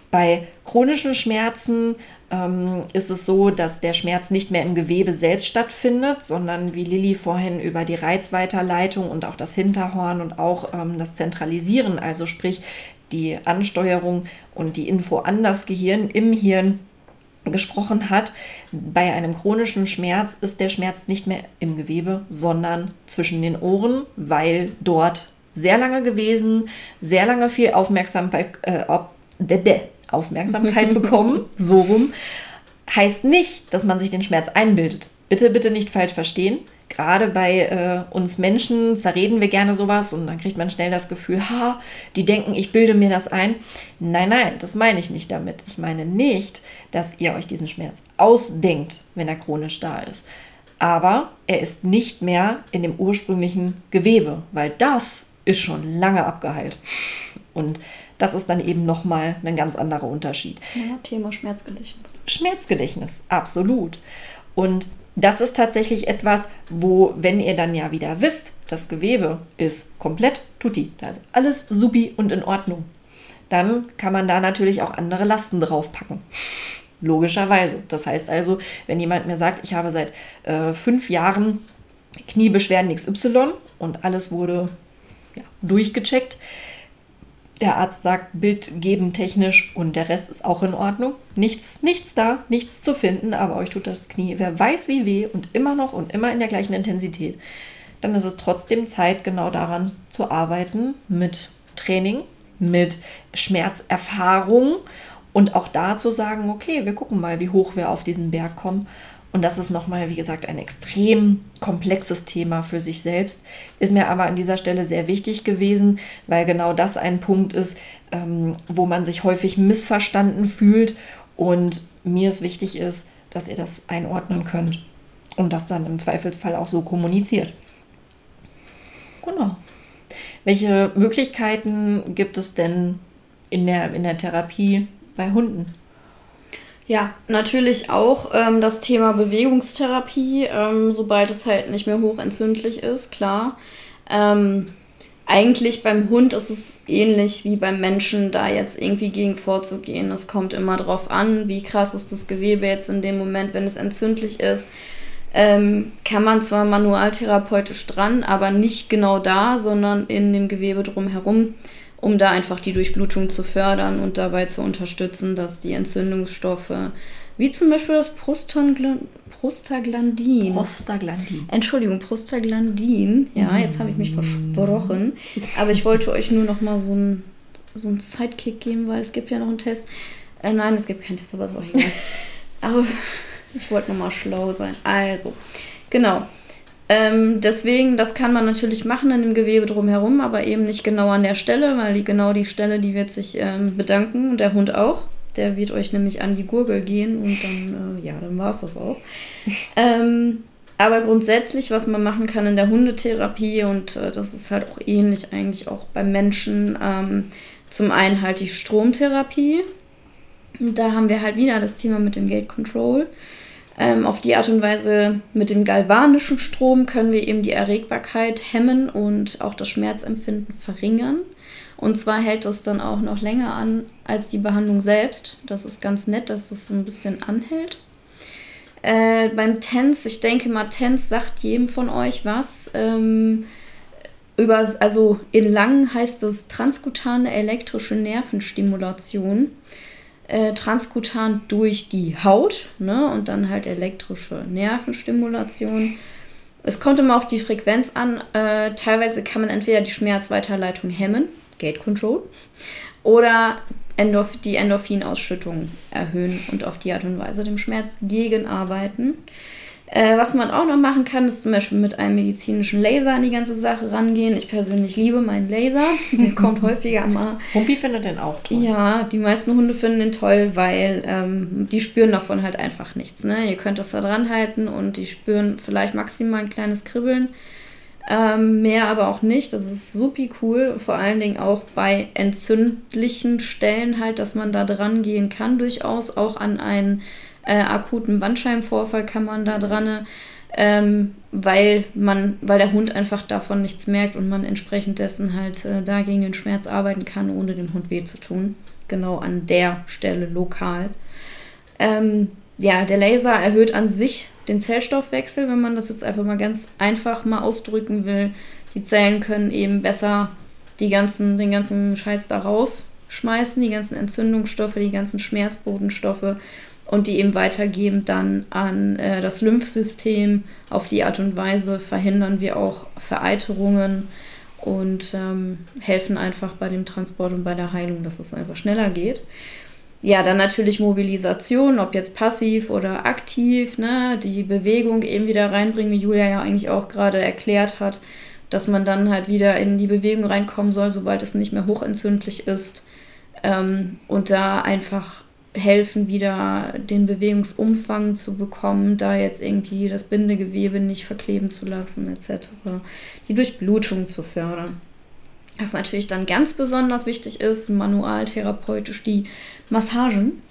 Bei chronischen Schmerzen ähm, ist es so, dass der Schmerz nicht mehr im Gewebe selbst stattfindet, sondern wie Lilly vorhin über die Reizweiterleitung und auch das Hinterhorn und auch ähm, das Zentralisieren, also sprich die Ansteuerung und die Info an das Gehirn im Hirn gesprochen hat. Bei einem chronischen Schmerz ist der Schmerz nicht mehr im Gewebe, sondern zwischen den Ohren, weil dort sehr lange gewesen, sehr lange viel Aufmerksamkeit, äh, Aufmerksamkeit bekommen, so rum, heißt nicht, dass man sich den Schmerz einbildet. Bitte, bitte nicht falsch verstehen. Gerade bei äh, uns Menschen zerreden wir gerne sowas und dann kriegt man schnell das Gefühl, ha, die denken, ich bilde mir das ein. Nein, nein, das meine ich nicht damit. Ich meine nicht, dass ihr euch diesen Schmerz ausdenkt, wenn er chronisch da ist. Aber er ist nicht mehr in dem ursprünglichen Gewebe, weil das ist schon lange abgeheilt. Und das ist dann eben nochmal ein ganz anderer Unterschied. Ja, Thema Schmerzgedächtnis. Schmerzgedächtnis, absolut. Und das ist tatsächlich etwas, wo, wenn ihr dann ja wieder wisst, das Gewebe ist komplett tutti, da ist alles supi und in Ordnung, dann kann man da natürlich auch andere Lasten draufpacken. Logischerweise. Das heißt also, wenn jemand mir sagt, ich habe seit äh, fünf Jahren Kniebeschwerden XY und alles wurde ja, durchgecheckt, der Arzt sagt, bildgebend technisch und der Rest ist auch in Ordnung. Nichts, nichts da, nichts zu finden, aber euch tut das Knie, wer weiß wie weh und immer noch und immer in der gleichen Intensität. Dann ist es trotzdem Zeit, genau daran zu arbeiten mit Training, mit Schmerzerfahrung und auch da zu sagen, okay, wir gucken mal, wie hoch wir auf diesen Berg kommen und das ist nochmal, wie gesagt, ein extrem komplexes Thema für sich selbst. Ist mir aber an dieser Stelle sehr wichtig gewesen, weil genau das ein Punkt ist, ähm, wo man sich häufig missverstanden fühlt. Und mir es wichtig ist, dass ihr das einordnen könnt und das dann im Zweifelsfall auch so kommuniziert. Genau. Welche Möglichkeiten gibt es denn in der, in der Therapie bei Hunden? Ja, natürlich auch ähm, das Thema Bewegungstherapie, ähm, sobald es halt nicht mehr hochentzündlich ist, klar. Ähm, eigentlich beim Hund ist es ähnlich wie beim Menschen, da jetzt irgendwie gegen vorzugehen. Es kommt immer drauf an, wie krass ist das Gewebe jetzt in dem Moment, wenn es entzündlich ist. Ähm, kann man zwar manualtherapeutisch dran, aber nicht genau da, sondern in dem Gewebe drumherum um da einfach die Durchblutung zu fördern und dabei zu unterstützen, dass die Entzündungsstoffe, wie zum Beispiel das Prostaglandin, Prostaglandin. Entschuldigung, Prostaglandin. Ja, jetzt habe ich mich versprochen. Aber ich wollte euch nur noch mal so einen so einen Sidekick geben, weil es gibt ja noch einen Test. Äh, nein, es gibt keinen Test, aber das war egal. aber ich wollte noch mal schlau sein. Also, genau. Ähm, deswegen, das kann man natürlich machen in dem Gewebe drumherum, aber eben nicht genau an der Stelle, weil die, genau die Stelle, die wird sich ähm, bedanken und der Hund auch. Der wird euch nämlich an die Gurgel gehen und dann, äh, ja, dann war es das auch. ähm, aber grundsätzlich, was man machen kann in der Hundetherapie, und äh, das ist halt auch ähnlich eigentlich auch beim Menschen, ähm, zum einen halt die Stromtherapie. Da haben wir halt wieder das Thema mit dem Gate Control. Ähm, auf die Art und Weise mit dem galvanischen Strom können wir eben die Erregbarkeit hemmen und auch das Schmerzempfinden verringern. Und zwar hält das dann auch noch länger an als die Behandlung selbst. Das ist ganz nett, dass es so ein bisschen anhält. Äh, beim TENS, ich denke mal, TENS sagt jedem von euch was. Ähm, über, also in lang heißt es transkutane elektrische Nervenstimulation äh, transkutan durch die Haut ne, und dann halt elektrische Nervenstimulation. Es kommt immer auf die Frequenz an. Äh, teilweise kann man entweder die Schmerzweiterleitung hemmen, Gate Control, oder Endorph die Endorphinausschüttung erhöhen und auf die Art und Weise dem Schmerz gegenarbeiten. Äh, was man auch noch machen kann, ist zum Beispiel mit einem medizinischen Laser an die ganze Sache rangehen. Ich persönlich liebe meinen Laser. Der kommt häufiger mal. Humpi findet den auch toll. Ja, die meisten Hunde finden den toll, weil ähm, die spüren davon halt einfach nichts. Ne? Ihr könnt das da dran halten und die spüren vielleicht maximal ein kleines Kribbeln. Ähm, mehr aber auch nicht. Das ist supi cool. Vor allen Dingen auch bei entzündlichen Stellen halt, dass man da dran gehen kann, durchaus auch an einen äh, akuten Bandscheibenvorfall kann man da dran, ähm, weil man, weil der Hund einfach davon nichts merkt und man entsprechend dessen halt äh, da den Schmerz arbeiten kann, ohne dem Hund weh zu tun. Genau an der Stelle lokal. Ähm, ja, der Laser erhöht an sich den Zellstoffwechsel, wenn man das jetzt einfach mal ganz einfach mal ausdrücken will. Die Zellen können eben besser die ganzen, den ganzen Scheiß da rausschmeißen, die ganzen Entzündungsstoffe, die ganzen Schmerzbotenstoffe und die eben weitergeben dann an äh, das Lymphsystem. Auf die Art und Weise verhindern wir auch Vereiterungen und ähm, helfen einfach bei dem Transport und bei der Heilung, dass es einfach schneller geht. Ja, dann natürlich Mobilisation, ob jetzt passiv oder aktiv, ne? die Bewegung eben wieder reinbringen, wie Julia ja eigentlich auch gerade erklärt hat, dass man dann halt wieder in die Bewegung reinkommen soll, sobald es nicht mehr hochentzündlich ist. Ähm, und da einfach helfen, wieder den Bewegungsumfang zu bekommen, da jetzt irgendwie das Bindegewebe nicht verkleben zu lassen, etc. Die Durchblutung zu fördern. Was natürlich dann ganz besonders wichtig ist, manualtherapeutisch die Massagen.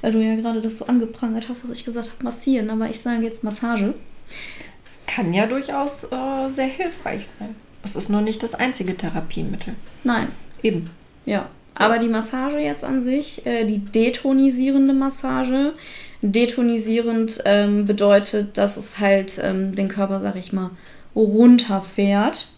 Weil du ja gerade das so angeprangert hast, dass ich gesagt habe, massieren, aber ich sage jetzt Massage. Es kann ja durchaus äh, sehr hilfreich sein. Es ist nur nicht das einzige Therapiemittel. Nein. Eben. Ja, aber die Massage jetzt an sich, äh, die detonisierende Massage, detonisierend ähm, bedeutet, dass es halt ähm, den Körper, sag ich mal, runterfährt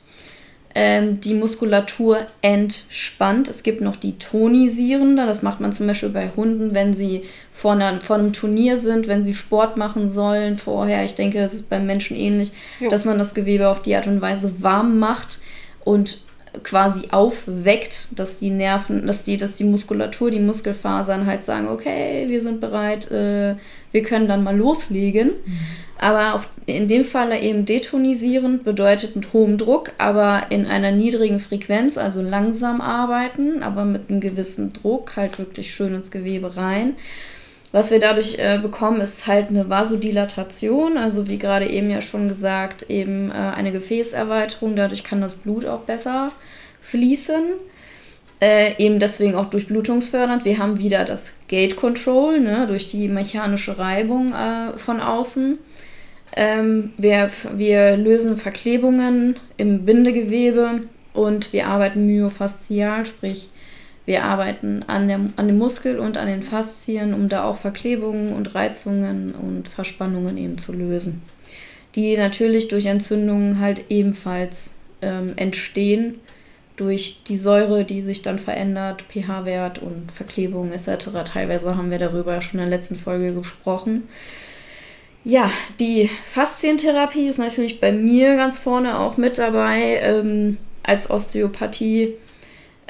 ähm, die Muskulatur entspannt. Es gibt noch die tonisierende, das macht man zum Beispiel bei Hunden, wenn sie vor, einer, vor einem Turnier sind, wenn sie Sport machen sollen vorher. Ich denke, das ist beim Menschen ähnlich, jo. dass man das Gewebe auf die Art und Weise warm macht und quasi aufweckt, dass die Nerven, dass die, dass die Muskulatur, die Muskelfasern halt sagen, okay, wir sind bereit, äh, wir können dann mal loslegen. Mhm. Aber auf, in dem Fall eben detonisierend bedeutet mit hohem Druck, aber in einer niedrigen Frequenz, also langsam arbeiten, aber mit einem gewissen Druck, halt wirklich schön ins Gewebe rein. Was wir dadurch äh, bekommen, ist halt eine Vasodilatation, also wie gerade eben ja schon gesagt, eben äh, eine Gefäßerweiterung. Dadurch kann das Blut auch besser fließen. Äh, eben deswegen auch durchblutungsfördernd. Wir haben wieder das Gate Control, ne, durch die mechanische Reibung äh, von außen. Ähm, wir, wir lösen Verklebungen im Bindegewebe und wir arbeiten myofaszial, sprich wir arbeiten an, der, an dem Muskel und an den Faszien, um da auch Verklebungen und Reizungen und Verspannungen eben zu lösen. Die natürlich durch Entzündungen halt ebenfalls ähm, entstehen, durch die Säure, die sich dann verändert, pH-Wert und Verklebungen etc. Teilweise haben wir darüber schon in der letzten Folge gesprochen. Ja, die Faszientherapie ist natürlich bei mir ganz vorne auch mit dabei ähm, als Osteopathie.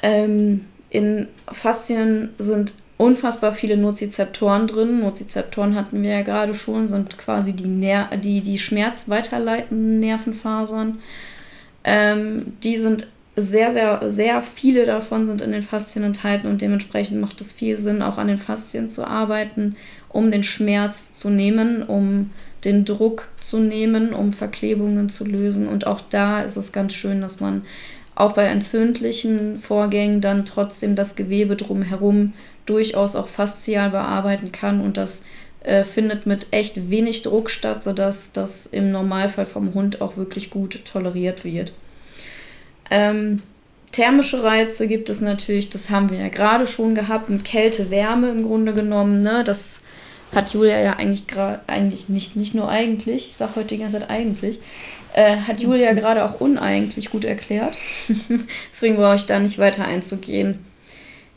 Ähm, in Faszien sind unfassbar viele Nozizeptoren drin. Nozizeptoren hatten wir ja gerade schon, sind quasi die, Ner die, die Schmerz weiterleitenden Nervenfasern. Ähm, die sind sehr, sehr, sehr viele davon sind in den Faszien enthalten und dementsprechend macht es viel Sinn, auch an den Faszien zu arbeiten, um den Schmerz zu nehmen, um den Druck zu nehmen, um Verklebungen zu lösen. Und auch da ist es ganz schön, dass man auch bei entzündlichen Vorgängen dann trotzdem das Gewebe drumherum durchaus auch faszial bearbeiten kann und das äh, findet mit echt wenig Druck statt, sodass das im Normalfall vom Hund auch wirklich gut toleriert wird. Ähm, thermische Reize gibt es natürlich, das haben wir ja gerade schon gehabt, mit Kälte, Wärme im Grunde genommen. Ne? Das hat Julia ja eigentlich eigentlich nicht, nicht nur eigentlich, ich sage heute die ganze Zeit eigentlich, äh, hat Julia gerade auch uneigentlich gut erklärt. Deswegen brauche ich da nicht weiter einzugehen.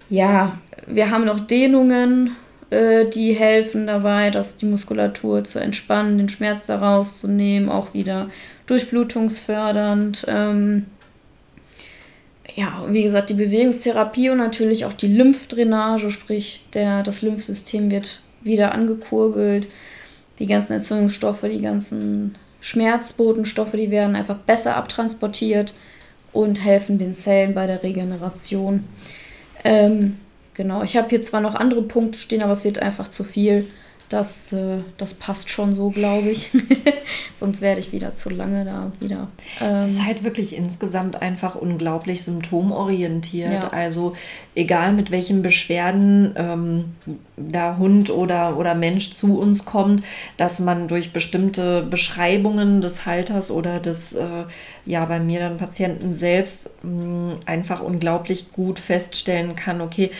Ja, wir haben noch Dehnungen, äh, die helfen dabei, dass die Muskulatur zu entspannen, den Schmerz daraus zu nehmen, auch wieder durchblutungsfördernd. Ähm, ja, wie gesagt, die Bewegungstherapie und natürlich auch die Lymphdrainage, sprich der, das Lymphsystem wird wieder angekurbelt. Die ganzen Entzündungsstoffe, die ganzen Schmerzbotenstoffe, die werden einfach besser abtransportiert und helfen den Zellen bei der Regeneration. Ähm, genau, ich habe hier zwar noch andere Punkte stehen, aber es wird einfach zu viel. Das, äh, das passt schon so, glaube ich. Sonst werde ich wieder zu lange da wieder. Ähm, es ist halt wirklich insgesamt einfach unglaublich symptomorientiert. Ja. Also egal mit welchen Beschwerden ähm, da Hund oder, oder Mensch zu uns kommt, dass man durch bestimmte Beschreibungen des Halters oder des, äh, ja, bei mir dann Patienten selbst mh, mm, einfach unglaublich gut feststellen kann, okay,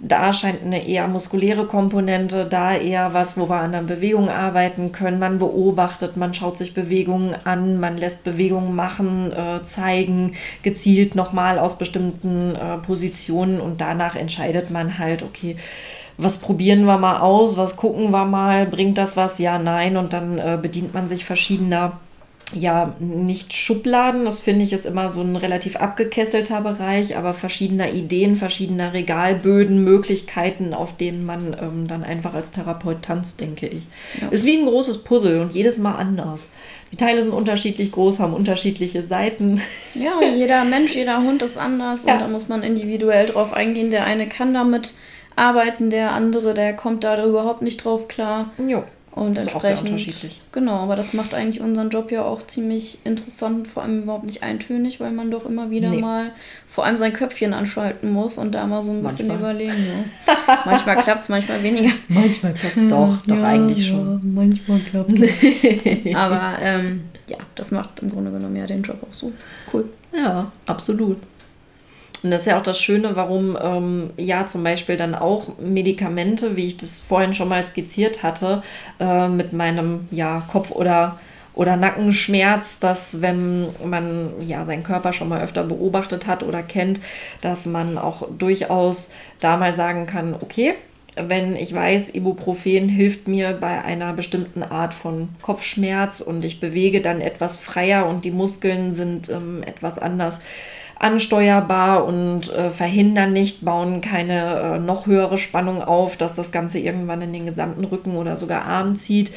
da scheint eine eher muskuläre Komponente, da eher was, wo wir an der Bewegung arbeiten können. Man beobachtet, man schaut sich Bewegungen an, man lässt Bewegungen machen, äh, zeigen, gezielt nochmal aus bestimmten äh, Positionen und danach entscheidet man halt, okay, was probieren wir mal aus, was gucken wir mal, bringt das was, ja, nein, und dann äh, bedient man sich verschiedener ja, nicht Schubladen, das finde ich ist immer so ein relativ abgekesselter Bereich, aber verschiedener Ideen, verschiedener Regalböden, Möglichkeiten, auf denen man ähm, dann einfach als Therapeut tanzt, denke ich. Ja. Ist wie ein großes Puzzle und jedes Mal anders. Die Teile sind unterschiedlich groß, haben unterschiedliche Seiten. Ja, jeder Mensch, jeder Hund ist anders ja. und da muss man individuell drauf eingehen. Der eine kann damit arbeiten, der andere, der kommt da überhaupt nicht drauf klar. Jo. Und das entsprechend, ist auch sehr unterschiedlich. Genau, aber das macht eigentlich unseren Job ja auch ziemlich interessant und vor allem überhaupt nicht eintönig, weil man doch immer wieder nee. mal vor allem sein Köpfchen anschalten muss und da mal so ein bisschen manchmal. überlegen. Ja. manchmal klappt es, manchmal weniger. Manchmal klappt es doch, doch ja, eigentlich schon. Ja, manchmal klappt es. aber ähm, ja, das macht im Grunde genommen ja den Job auch so cool. Ja, absolut. Und das ist ja auch das Schöne, warum ähm, ja zum Beispiel dann auch Medikamente, wie ich das vorhin schon mal skizziert hatte, äh, mit meinem ja, Kopf- oder, oder Nackenschmerz, dass wenn man ja seinen Körper schon mal öfter beobachtet hat oder kennt, dass man auch durchaus da mal sagen kann, okay, wenn ich weiß, Ibuprofen hilft mir bei einer bestimmten Art von Kopfschmerz und ich bewege dann etwas freier und die Muskeln sind ähm, etwas anders ansteuerbar und äh, verhindern nicht, bauen keine äh, noch höhere Spannung auf, dass das Ganze irgendwann in den gesamten Rücken oder sogar Arm zieht,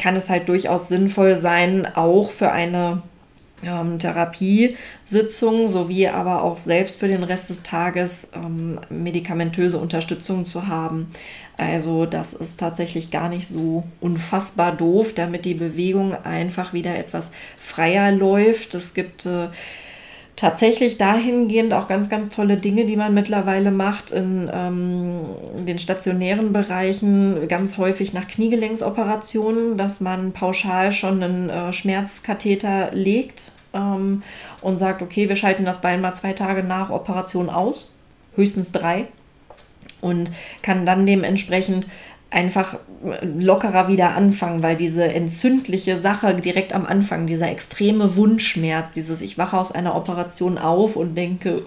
kann es halt durchaus sinnvoll sein, auch für eine ähm, Therapiesitzung sowie aber auch selbst für den Rest des Tages ähm, medikamentöse Unterstützung zu haben. Also das ist tatsächlich gar nicht so unfassbar doof, damit die Bewegung einfach wieder etwas freier läuft. Es gibt äh, tatsächlich dahingehend auch ganz, ganz tolle Dinge, die man mittlerweile macht in, ähm, den stationären Bereichen, ganz häufig nach Kniegelenksoperationen, dass man pauschal schon einen äh, Schmerzkatheter legt ähm, und sagt, okay, wir schalten das Bein mal zwei Tage nach Operation aus, höchstens drei, und kann dann dementsprechend einfach lockerer wieder anfangen, weil diese entzündliche Sache direkt am Anfang, dieser extreme Wundschmerz, dieses ich wache aus einer Operation auf und denke,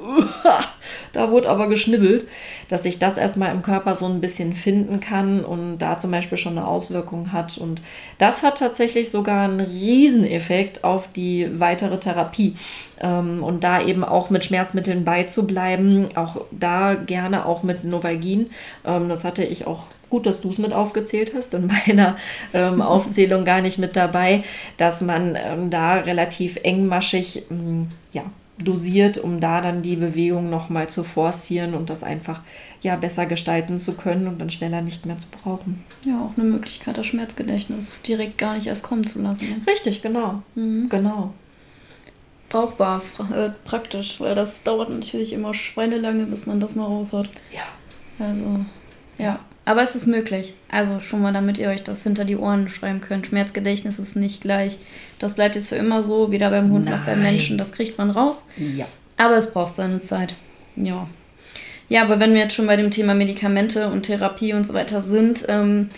da wurde aber geschnibbelt, dass sich das erstmal im Körper so ein bisschen finden kann und da zum Beispiel schon eine Auswirkung hat. Und das hat tatsächlich sogar einen Rieseneffekt auf die weitere Therapie. Ähm, und da eben auch mit Schmerzmitteln beizubleiben, auch da gerne auch mit Novalgin. Ähm, das hatte ich auch gut, dass du es mit aufgezählt hast, in meiner ähm, Aufzählung gar nicht mit dabei, dass man ähm, da relativ engmaschig ähm, ja, dosiert, um da dann die Bewegung nochmal zu forcieren und das einfach ja besser gestalten zu können und dann schneller nicht mehr zu brauchen. Ja, auch eine Möglichkeit, das Schmerzgedächtnis direkt gar nicht erst kommen zu lassen. Richtig, genau. Mhm. Genau. Brauchbar, äh, praktisch, weil das dauert natürlich immer schweinelange, bis man das mal raus hat. Ja. Also, ja. Aber es ist möglich. Also schon mal, damit ihr euch das hinter die Ohren schreiben könnt. Schmerzgedächtnis ist nicht gleich. Das bleibt jetzt für immer so, weder beim Hund Nein. noch beim Menschen. Das kriegt man raus. Ja. Aber es braucht seine Zeit. Ja. Ja, aber wenn wir jetzt schon bei dem Thema Medikamente und Therapie und so weiter sind, ähm,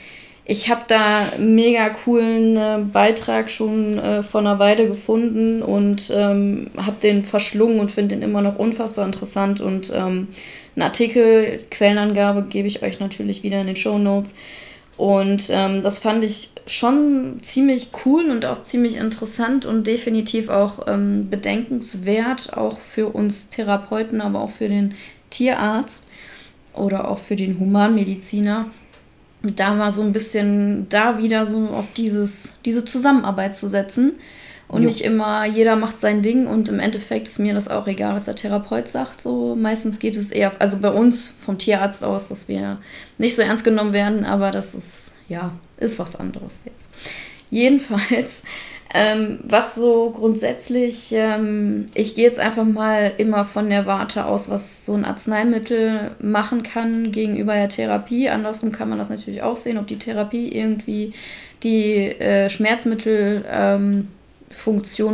ich habe da einen mega coolen äh, Beitrag schon äh, vor einer Weile gefunden und ähm, habe den verschlungen und finde den immer noch unfassbar interessant und ähm, einen Artikel, Quellenangabe gebe ich euch natürlich wieder in den Show Notes. Und ähm, das fand ich schon ziemlich cool und auch ziemlich interessant und definitiv auch ähm, bedenkenswert, auch für uns Therapeuten, aber auch für den Tierarzt oder auch für den Humanmediziner. Da mal so ein bisschen da wieder so auf dieses, diese Zusammenarbeit zu setzen und jo. nicht immer jeder macht sein Ding und im Endeffekt ist mir das auch egal, was der Therapeut sagt. So meistens geht es eher, also bei uns vom Tierarzt aus, dass wir nicht so ernst genommen werden, aber das ist, ja, ist was anderes jetzt. Jedenfalls, ähm, was so grundsätzlich, ähm, ich gehe jetzt einfach mal immer von der Warte aus, was so ein Arzneimittel machen kann gegenüber der Therapie. Andersrum kann man das natürlich auch sehen, ob die Therapie irgendwie die äh, Schmerzmittel ähm,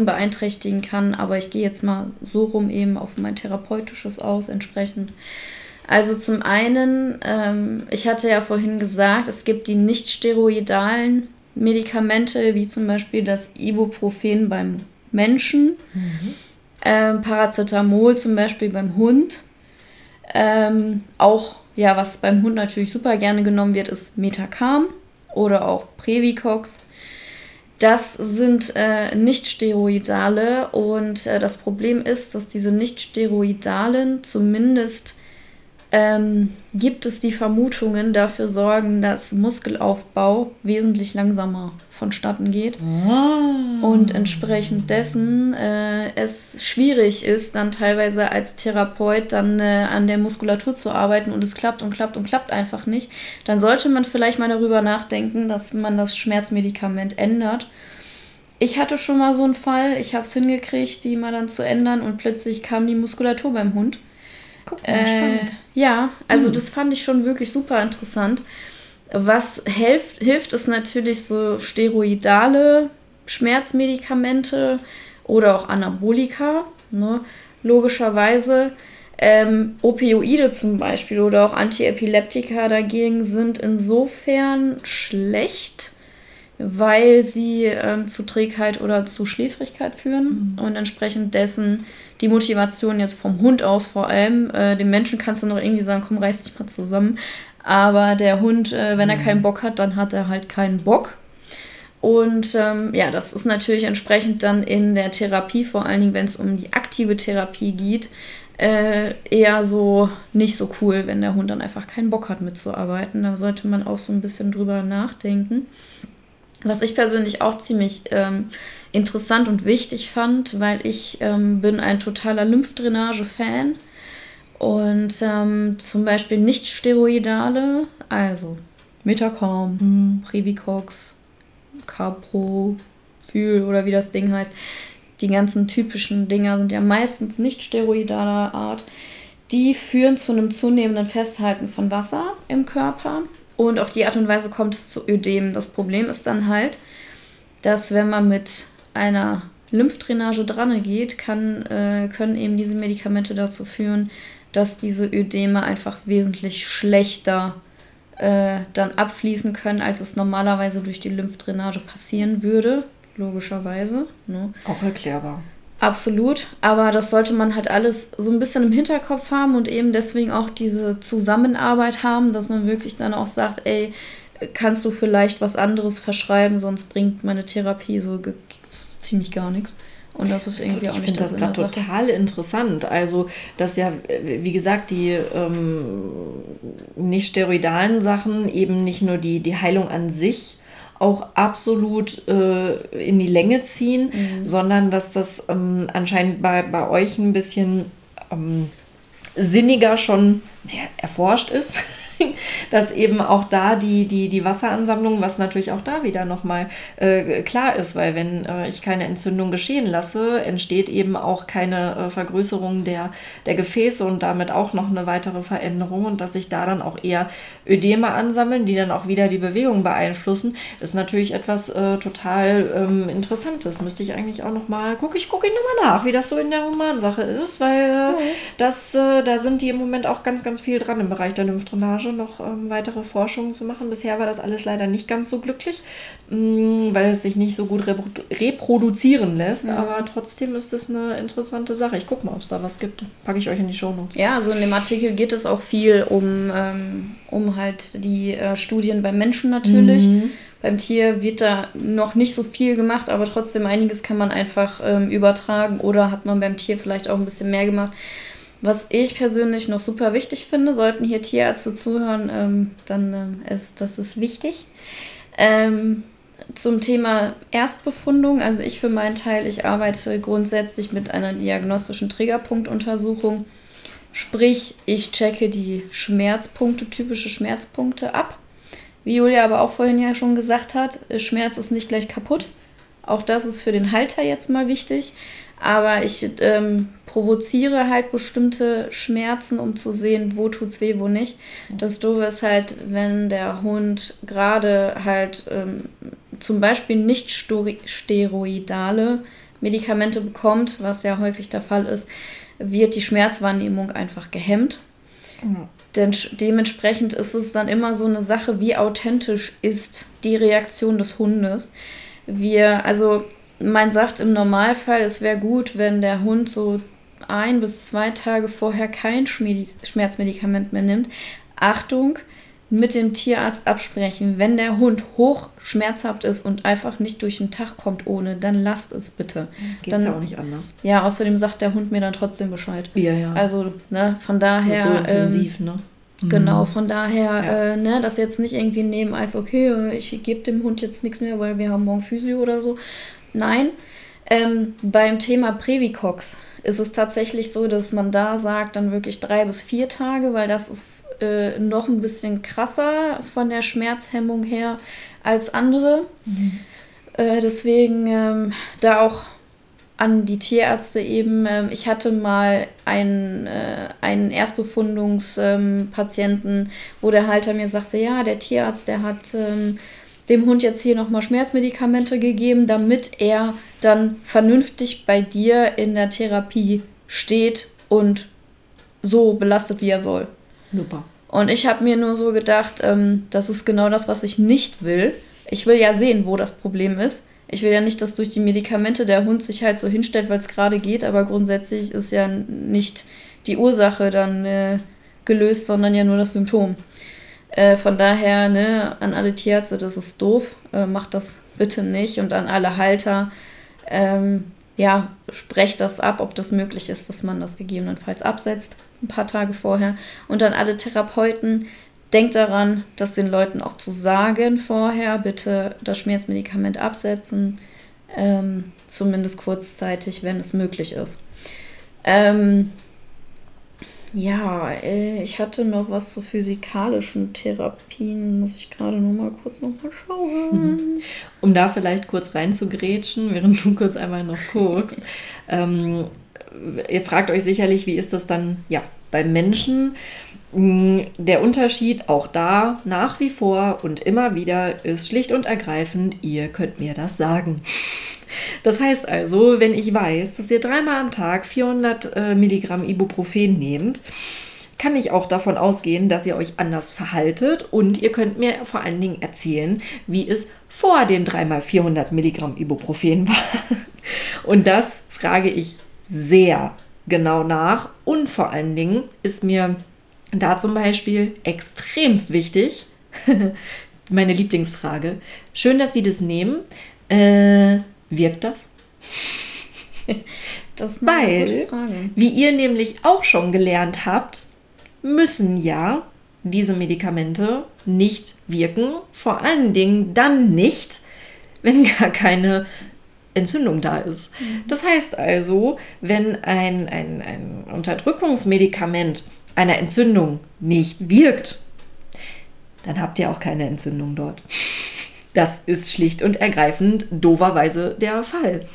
beeinträchtigen kann. Aber ich gehe jetzt mal so rum eben auf mein therapeutisches aus entsprechend. Also zum einen, ähm, ich hatte ja vorhin gesagt, es gibt die nicht steroidalen Medikamente, wie zum Beispiel das Ibuprofen beim Menschen, mhm. ähm, Paracetamol zum Beispiel beim Hund. Ähm, auch, ja, was beim Hund natürlich super gerne genommen wird, ist Metacam oder auch Previcox. Das sind äh, nicht-steroidale und äh, das Problem ist, dass diese nicht-steroidalen zumindest ähm, gibt es die Vermutungen dafür sorgen, dass Muskelaufbau wesentlich langsamer vonstatten geht ah. und entsprechend dessen äh, es schwierig ist, dann teilweise als Therapeut dann äh, an der Muskulatur zu arbeiten und es klappt und klappt und klappt einfach nicht, dann sollte man vielleicht mal darüber nachdenken, dass man das Schmerzmedikament ändert. Ich hatte schon mal so einen Fall, ich habe es hingekriegt, die mal dann zu ändern und plötzlich kam die Muskulatur beim Hund. Guck mal, äh, spannend. Ja, also mhm. das fand ich schon wirklich super interessant. Was helft, hilft, ist natürlich so steroidale Schmerzmedikamente oder auch Anabolika. Ne? Logischerweise. Ähm, Opioide zum Beispiel oder auch Antiepileptika dagegen sind insofern schlecht, weil sie ähm, zu Trägheit oder zu Schläfrigkeit führen mhm. und entsprechend dessen die Motivation jetzt vom Hund aus vor allem. Äh, dem Menschen kannst du noch irgendwie sagen, komm, reiß dich mal zusammen. Aber der Hund, äh, wenn er mhm. keinen Bock hat, dann hat er halt keinen Bock. Und ähm, ja, das ist natürlich entsprechend dann in der Therapie, vor allen Dingen, wenn es um die aktive Therapie geht, äh, eher so nicht so cool, wenn der Hund dann einfach keinen Bock hat mitzuarbeiten. Da sollte man auch so ein bisschen drüber nachdenken. Was ich persönlich auch ziemlich ähm, interessant und wichtig fand, weil ich ähm, bin ein totaler Lymphdrainage-Fan. Und ähm, zum Beispiel nicht steroidale, also Metacom, mhm. Privicox, Capro, Fühl oder wie das Ding heißt. Die ganzen typischen Dinger sind ja meistens nicht steroidaler Art. Die führen zu einem zunehmenden Festhalten von Wasser im Körper und auf die Art und Weise kommt es zu Ödem. Das Problem ist dann halt, dass wenn man mit einer Lymphdrainage dran geht, kann, äh, können eben diese Medikamente dazu führen, dass diese Ödeme einfach wesentlich schlechter äh, dann abfließen können, als es normalerweise durch die Lymphdrainage passieren würde, logischerweise. Ne? Auch erklärbar. Absolut, aber das sollte man halt alles so ein bisschen im Hinterkopf haben und eben deswegen auch diese Zusammenarbeit haben, dass man wirklich dann auch sagt, ey, kannst du vielleicht was anderes verschreiben, sonst bringt meine Therapie so ziemlich gar nichts. Und das ist irgendwie ich auch nicht Ich finde das gerade total interessant. Also, dass ja, wie gesagt, die ähm, nicht steroidalen Sachen eben nicht nur die, die Heilung an sich auch absolut äh, in die Länge ziehen, mhm. sondern dass das ähm, anscheinend bei, bei euch ein bisschen ähm, sinniger schon naja, erforscht ist. dass eben auch da die, die, die Wasseransammlung, was natürlich auch da wieder nochmal äh, klar ist, weil wenn äh, ich keine Entzündung geschehen lasse, entsteht eben auch keine äh, Vergrößerung der, der Gefäße und damit auch noch eine weitere Veränderung und dass sich da dann auch eher Ödeme ansammeln, die dann auch wieder die Bewegung beeinflussen, ist natürlich etwas äh, total ähm, Interessantes. Müsste ich eigentlich auch nochmal, gucke ich, gucke ich nochmal nach, wie das so in der Romansache ist, weil mhm. das, äh, da sind die im Moment auch ganz, ganz viel dran im Bereich der Lymphdrainage Branche noch ähm, weitere Forschungen zu machen. Bisher war das alles leider nicht ganz so glücklich, mh, mm, weil es sich nicht so gut reprodu reproduzieren lässt. Mhm. Aber trotzdem ist es eine interessante Sache. Ich gucke mal, ob es da was gibt. Packe ich euch in die Show Notes. Ja, also in dem Artikel geht es auch viel um, ähm, um halt die äh, Studien beim Menschen natürlich. Mhm. Beim Tier wird da noch nicht so viel gemacht, aber trotzdem einiges kann man einfach ähm, übertragen oder hat man beim Tier vielleicht auch ein bisschen mehr gemacht. Was ich persönlich noch super wichtig finde, sollten hier Tierärzte zuhören, ähm, dann ähm, ist das ist wichtig. Ähm, zum Thema Erstbefundung, also ich für meinen Teil, ich arbeite grundsätzlich mit einer diagnostischen Triggerpunktuntersuchung. Sprich, ich checke die Schmerzpunkte, typische Schmerzpunkte ab. Wie Julia aber auch vorhin ja schon gesagt hat, Schmerz ist nicht gleich kaputt. Auch das ist für den Halter jetzt mal wichtig. Aber ich ähm, provoziere halt bestimmte Schmerzen, um zu sehen, wo tut's weh, wo nicht. Das Doofe ist halt, wenn der Hund gerade halt ähm, zum Beispiel nicht steroidale Medikamente bekommt, was ja häufig der Fall ist, wird die Schmerzwahrnehmung einfach gehemmt. Mhm. Denn dementsprechend ist es dann immer so eine Sache, wie authentisch ist die Reaktion des Hundes. Wir, also man sagt im Normalfall, es wäre gut, wenn der Hund so ein bis zwei Tage vorher kein Schmerzmedikament mehr nimmt. Achtung, mit dem Tierarzt absprechen. Wenn der Hund hoch schmerzhaft ist und einfach nicht durch den Tag kommt ohne, dann lasst es bitte. Geht ja auch nicht anders. Ja, außerdem sagt der Hund mir dann trotzdem Bescheid. Ja, ja. Also, ne, von daher. so intensiv, ähm, ne? Genau, mhm. von daher, ja. äh, ne, das jetzt nicht irgendwie nehmen als, okay, ich gebe dem Hund jetzt nichts mehr, weil wir haben morgen Physio oder so, Nein. Ähm, beim Thema Previcox ist es tatsächlich so, dass man da sagt, dann wirklich drei bis vier Tage, weil das ist äh, noch ein bisschen krasser von der Schmerzhemmung her als andere. Mhm. Äh, deswegen ähm, da auch an die Tierärzte eben. Äh, ich hatte mal einen, äh, einen Erstbefundungspatienten, ähm, wo der Halter mir sagte, ja, der Tierarzt, der hat ähm, dem Hund jetzt hier nochmal Schmerzmedikamente gegeben, damit er dann vernünftig bei dir in der Therapie steht und so belastet, wie er soll. Super. Und ich habe mir nur so gedacht, ähm, das ist genau das, was ich nicht will. Ich will ja sehen, wo das Problem ist. Ich will ja nicht, dass durch die Medikamente der Hund sich halt so hinstellt, weil es gerade geht, aber grundsätzlich ist ja nicht die Ursache dann äh, gelöst, sondern ja nur das Symptom. Äh, von daher, ne, an alle Tierärzte, das ist doof, äh, macht das bitte nicht. Und an alle Halter, ähm, ja, sprecht das ab, ob das möglich ist, dass man das gegebenenfalls absetzt, ein paar Tage vorher. Und an alle Therapeuten, denkt daran, das den Leuten auch zu sagen vorher, bitte das Schmerzmedikament absetzen, ähm, zumindest kurzzeitig, wenn es möglich ist. Ähm, ja, äh, ich hatte noch was zu physikalischen Therapien, muss ich gerade nur mal kurz noch mal schauen. Um da vielleicht kurz reinzugrätschen, während du kurz einmal noch guckst. ähm, ihr fragt euch sicherlich, wie ist das dann ja, beim Menschen? Mm, der Unterschied auch da nach wie vor und immer wieder ist schlicht und ergreifend, ihr könnt mir das sagen. Das heißt also, wenn ich weiß, dass ihr dreimal am Tag 400 äh, Milligramm Ibuprofen nehmt, kann ich auch davon ausgehen, dass ihr euch anders verhaltet und ihr könnt mir vor allen Dingen erzählen, wie es vor den dreimal 400 Milligramm Ibuprofen war. Und das frage ich sehr genau nach und vor allen Dingen ist mir da zum Beispiel extremst wichtig, meine Lieblingsfrage, schön, dass Sie das nehmen. Äh, Wirkt das? Das ist eine Weil, gute Frage. wie ihr nämlich auch schon gelernt habt, müssen ja diese Medikamente nicht wirken. Vor allen Dingen dann nicht, wenn gar keine Entzündung da ist. Mhm. Das heißt also, wenn ein, ein, ein Unterdrückungsmedikament einer Entzündung nicht wirkt, dann habt ihr auch keine Entzündung dort. Das ist schlicht und ergreifend doverweise der Fall.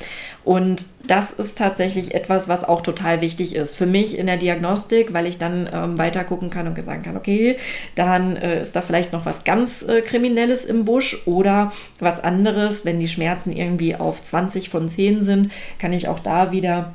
Und das ist tatsächlich etwas, was auch total wichtig ist für mich in der Diagnostik, weil ich dann ähm, weiter gucken kann und sagen kann, okay, dann äh, ist da vielleicht noch was ganz äh, Kriminelles im Busch oder was anderes. Wenn die Schmerzen irgendwie auf 20 von 10 sind, kann ich auch da wieder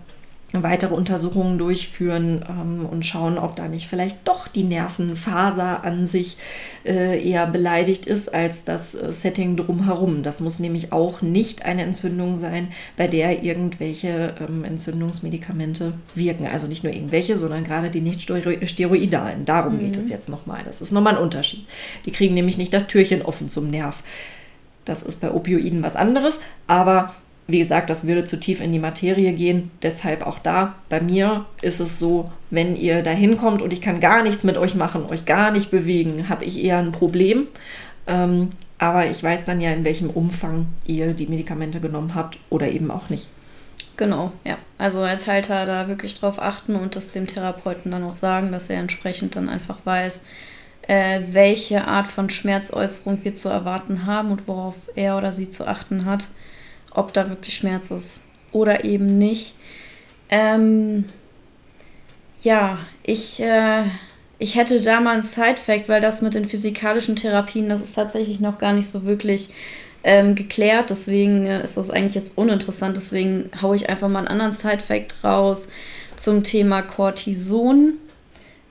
weitere Untersuchungen durchführen ähm, und schauen, ob da nicht vielleicht doch die Nervenfaser an sich äh, eher beleidigt ist als das äh, Setting drumherum. Das muss nämlich auch nicht eine Entzündung sein, bei der irgendwelche ähm, Entzündungsmedikamente wirken. Also nicht nur irgendwelche, sondern gerade die nicht steroidalen. Darum mhm. geht es jetzt nochmal. Das ist nochmal ein Unterschied. Die kriegen nämlich nicht das Türchen offen zum Nerv. Das ist bei Opioiden was anderes, aber wie gesagt, das würde zu tief in die Materie gehen. Deshalb auch da, bei mir ist es so, wenn ihr da hinkommt und ich kann gar nichts mit euch machen, euch gar nicht bewegen, habe ich eher ein Problem. Ähm, aber ich weiß dann ja, in welchem Umfang ihr die Medikamente genommen habt oder eben auch nicht. Genau, ja. Also als Halter da wirklich drauf achten und das dem Therapeuten dann auch sagen, dass er entsprechend dann einfach weiß, äh, welche Art von Schmerzäußerung wir zu erwarten haben und worauf er oder sie zu achten hat ob da wirklich Schmerz ist oder eben nicht. Ähm, ja, ich, äh, ich hätte da mal einen Side-Fact, weil das mit den physikalischen Therapien, das ist tatsächlich noch gar nicht so wirklich ähm, geklärt. Deswegen äh, ist das eigentlich jetzt uninteressant. Deswegen haue ich einfach mal einen anderen Side-Fact raus zum Thema Cortison.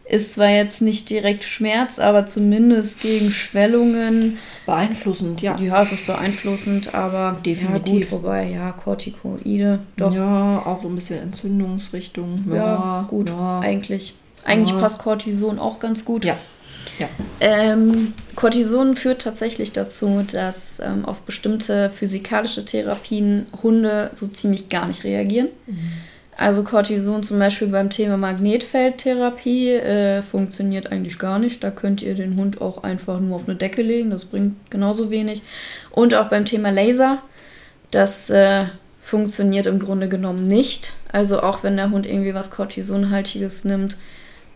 Ist zwar jetzt nicht direkt Schmerz, aber zumindest gegen Schwellungen. Beeinflussend, ja. Ja, es ist beeinflussend, aber definitiv. Ja, gut, ja, Corticoide, doch. Ja, auch so ein bisschen Entzündungsrichtung. Ja, ja gut, ja. eigentlich. Eigentlich passt Cortison auch ganz gut. Ja. Ja. Ähm, Cortison führt tatsächlich dazu, dass ähm, auf bestimmte physikalische Therapien Hunde so ziemlich gar nicht reagieren. Mhm. Also Cortison zum Beispiel beim Thema Magnetfeldtherapie äh, funktioniert eigentlich gar nicht. Da könnt ihr den Hund auch einfach nur auf eine Decke legen. Das bringt genauso wenig. Und auch beim Thema Laser. Das äh, funktioniert im Grunde genommen nicht. Also auch wenn der Hund irgendwie was Cortisonhaltiges nimmt,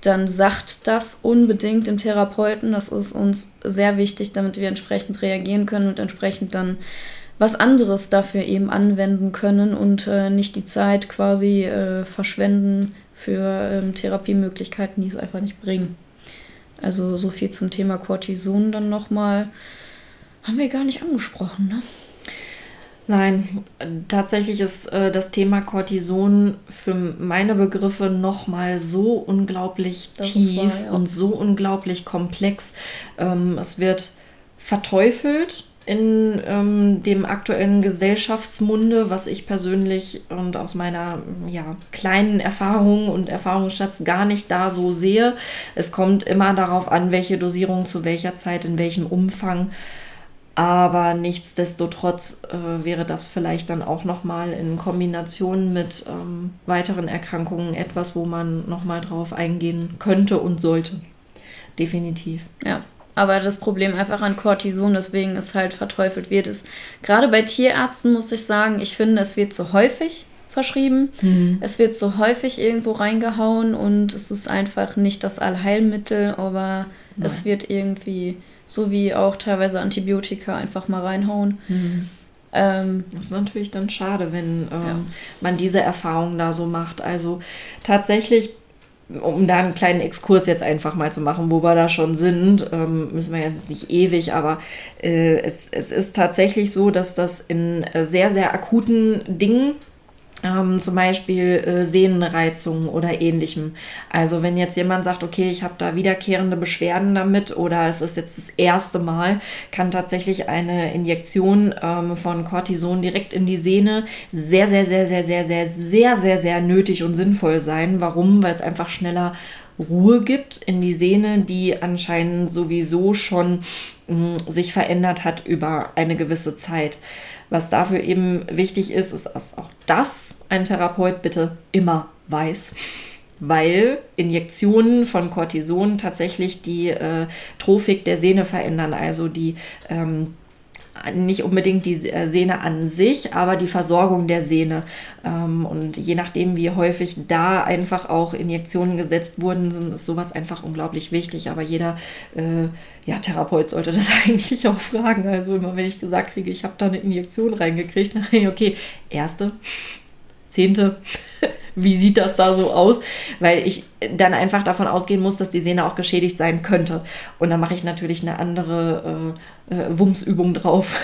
dann sagt das unbedingt dem Therapeuten. Das ist uns sehr wichtig, damit wir entsprechend reagieren können und entsprechend dann was anderes dafür eben anwenden können und äh, nicht die Zeit quasi äh, verschwenden für ähm, Therapiemöglichkeiten, die es einfach nicht bringen. Also so viel zum Thema Cortison dann nochmal. Haben wir gar nicht angesprochen, ne? Nein, tatsächlich ist äh, das Thema Cortison für meine Begriffe nochmal so unglaublich das tief wahr, ja. und so unglaublich komplex. Ähm, es wird verteufelt in ähm, dem aktuellen Gesellschaftsmunde, was ich persönlich und aus meiner ja, kleinen Erfahrung und Erfahrungsschatz gar nicht da so sehe. Es kommt immer darauf an, welche Dosierung zu welcher Zeit, in welchem Umfang. Aber nichtsdestotrotz äh, wäre das vielleicht dann auch nochmal in Kombination mit ähm, weiteren Erkrankungen etwas, wo man nochmal drauf eingehen könnte und sollte. Definitiv. Ja, aber das Problem einfach an Cortison, deswegen es halt verteufelt wird, ist gerade bei Tierärzten muss ich sagen, ich finde, es wird zu häufig verschrieben. Mhm. Es wird so häufig irgendwo reingehauen und es ist einfach nicht das Allheilmittel, aber Nein. es wird irgendwie so wie auch teilweise Antibiotika einfach mal reinhauen. Mhm. Ähm, das ist natürlich dann schade, wenn ähm, ja. man diese Erfahrung da so macht. Also tatsächlich, um da einen kleinen Exkurs jetzt einfach mal zu machen, wo wir da schon sind, ähm, müssen wir jetzt nicht ewig, aber äh, es, es ist tatsächlich so, dass das in äh, sehr, sehr akuten Dingen ähm, zum Beispiel äh, Sehnenreizungen oder ähnlichem. Also wenn jetzt jemand sagt, okay, ich habe da wiederkehrende Beschwerden damit oder es ist jetzt das erste Mal, kann tatsächlich eine Injektion ähm, von Cortison direkt in die Sehne sehr, sehr, sehr, sehr, sehr, sehr, sehr, sehr, sehr nötig und sinnvoll sein. Warum? Weil es einfach schneller Ruhe gibt in die Sehne, die anscheinend sowieso schon mh, sich verändert hat über eine gewisse Zeit. Was dafür eben wichtig ist, ist, dass auch das ein Therapeut bitte immer weiß weil Injektionen von Cortison tatsächlich die äh, Trophik der Sehne verändern, also die ähm, nicht unbedingt die äh, Sehne an sich, aber die Versorgung der Sehne. Ähm, und je nachdem, wie häufig da einfach auch Injektionen gesetzt wurden, ist sowas einfach unglaublich wichtig. Aber jeder äh, ja, Therapeut sollte das eigentlich auch fragen. Also immer, wenn ich gesagt kriege, ich habe da eine Injektion reingekriegt, dann ich, okay, erste, zehnte, wie sieht das da so aus? Weil ich dann einfach davon ausgehen muss, dass die Sehne auch geschädigt sein könnte. Und dann mache ich natürlich eine andere äh, äh, Wumsübung drauf.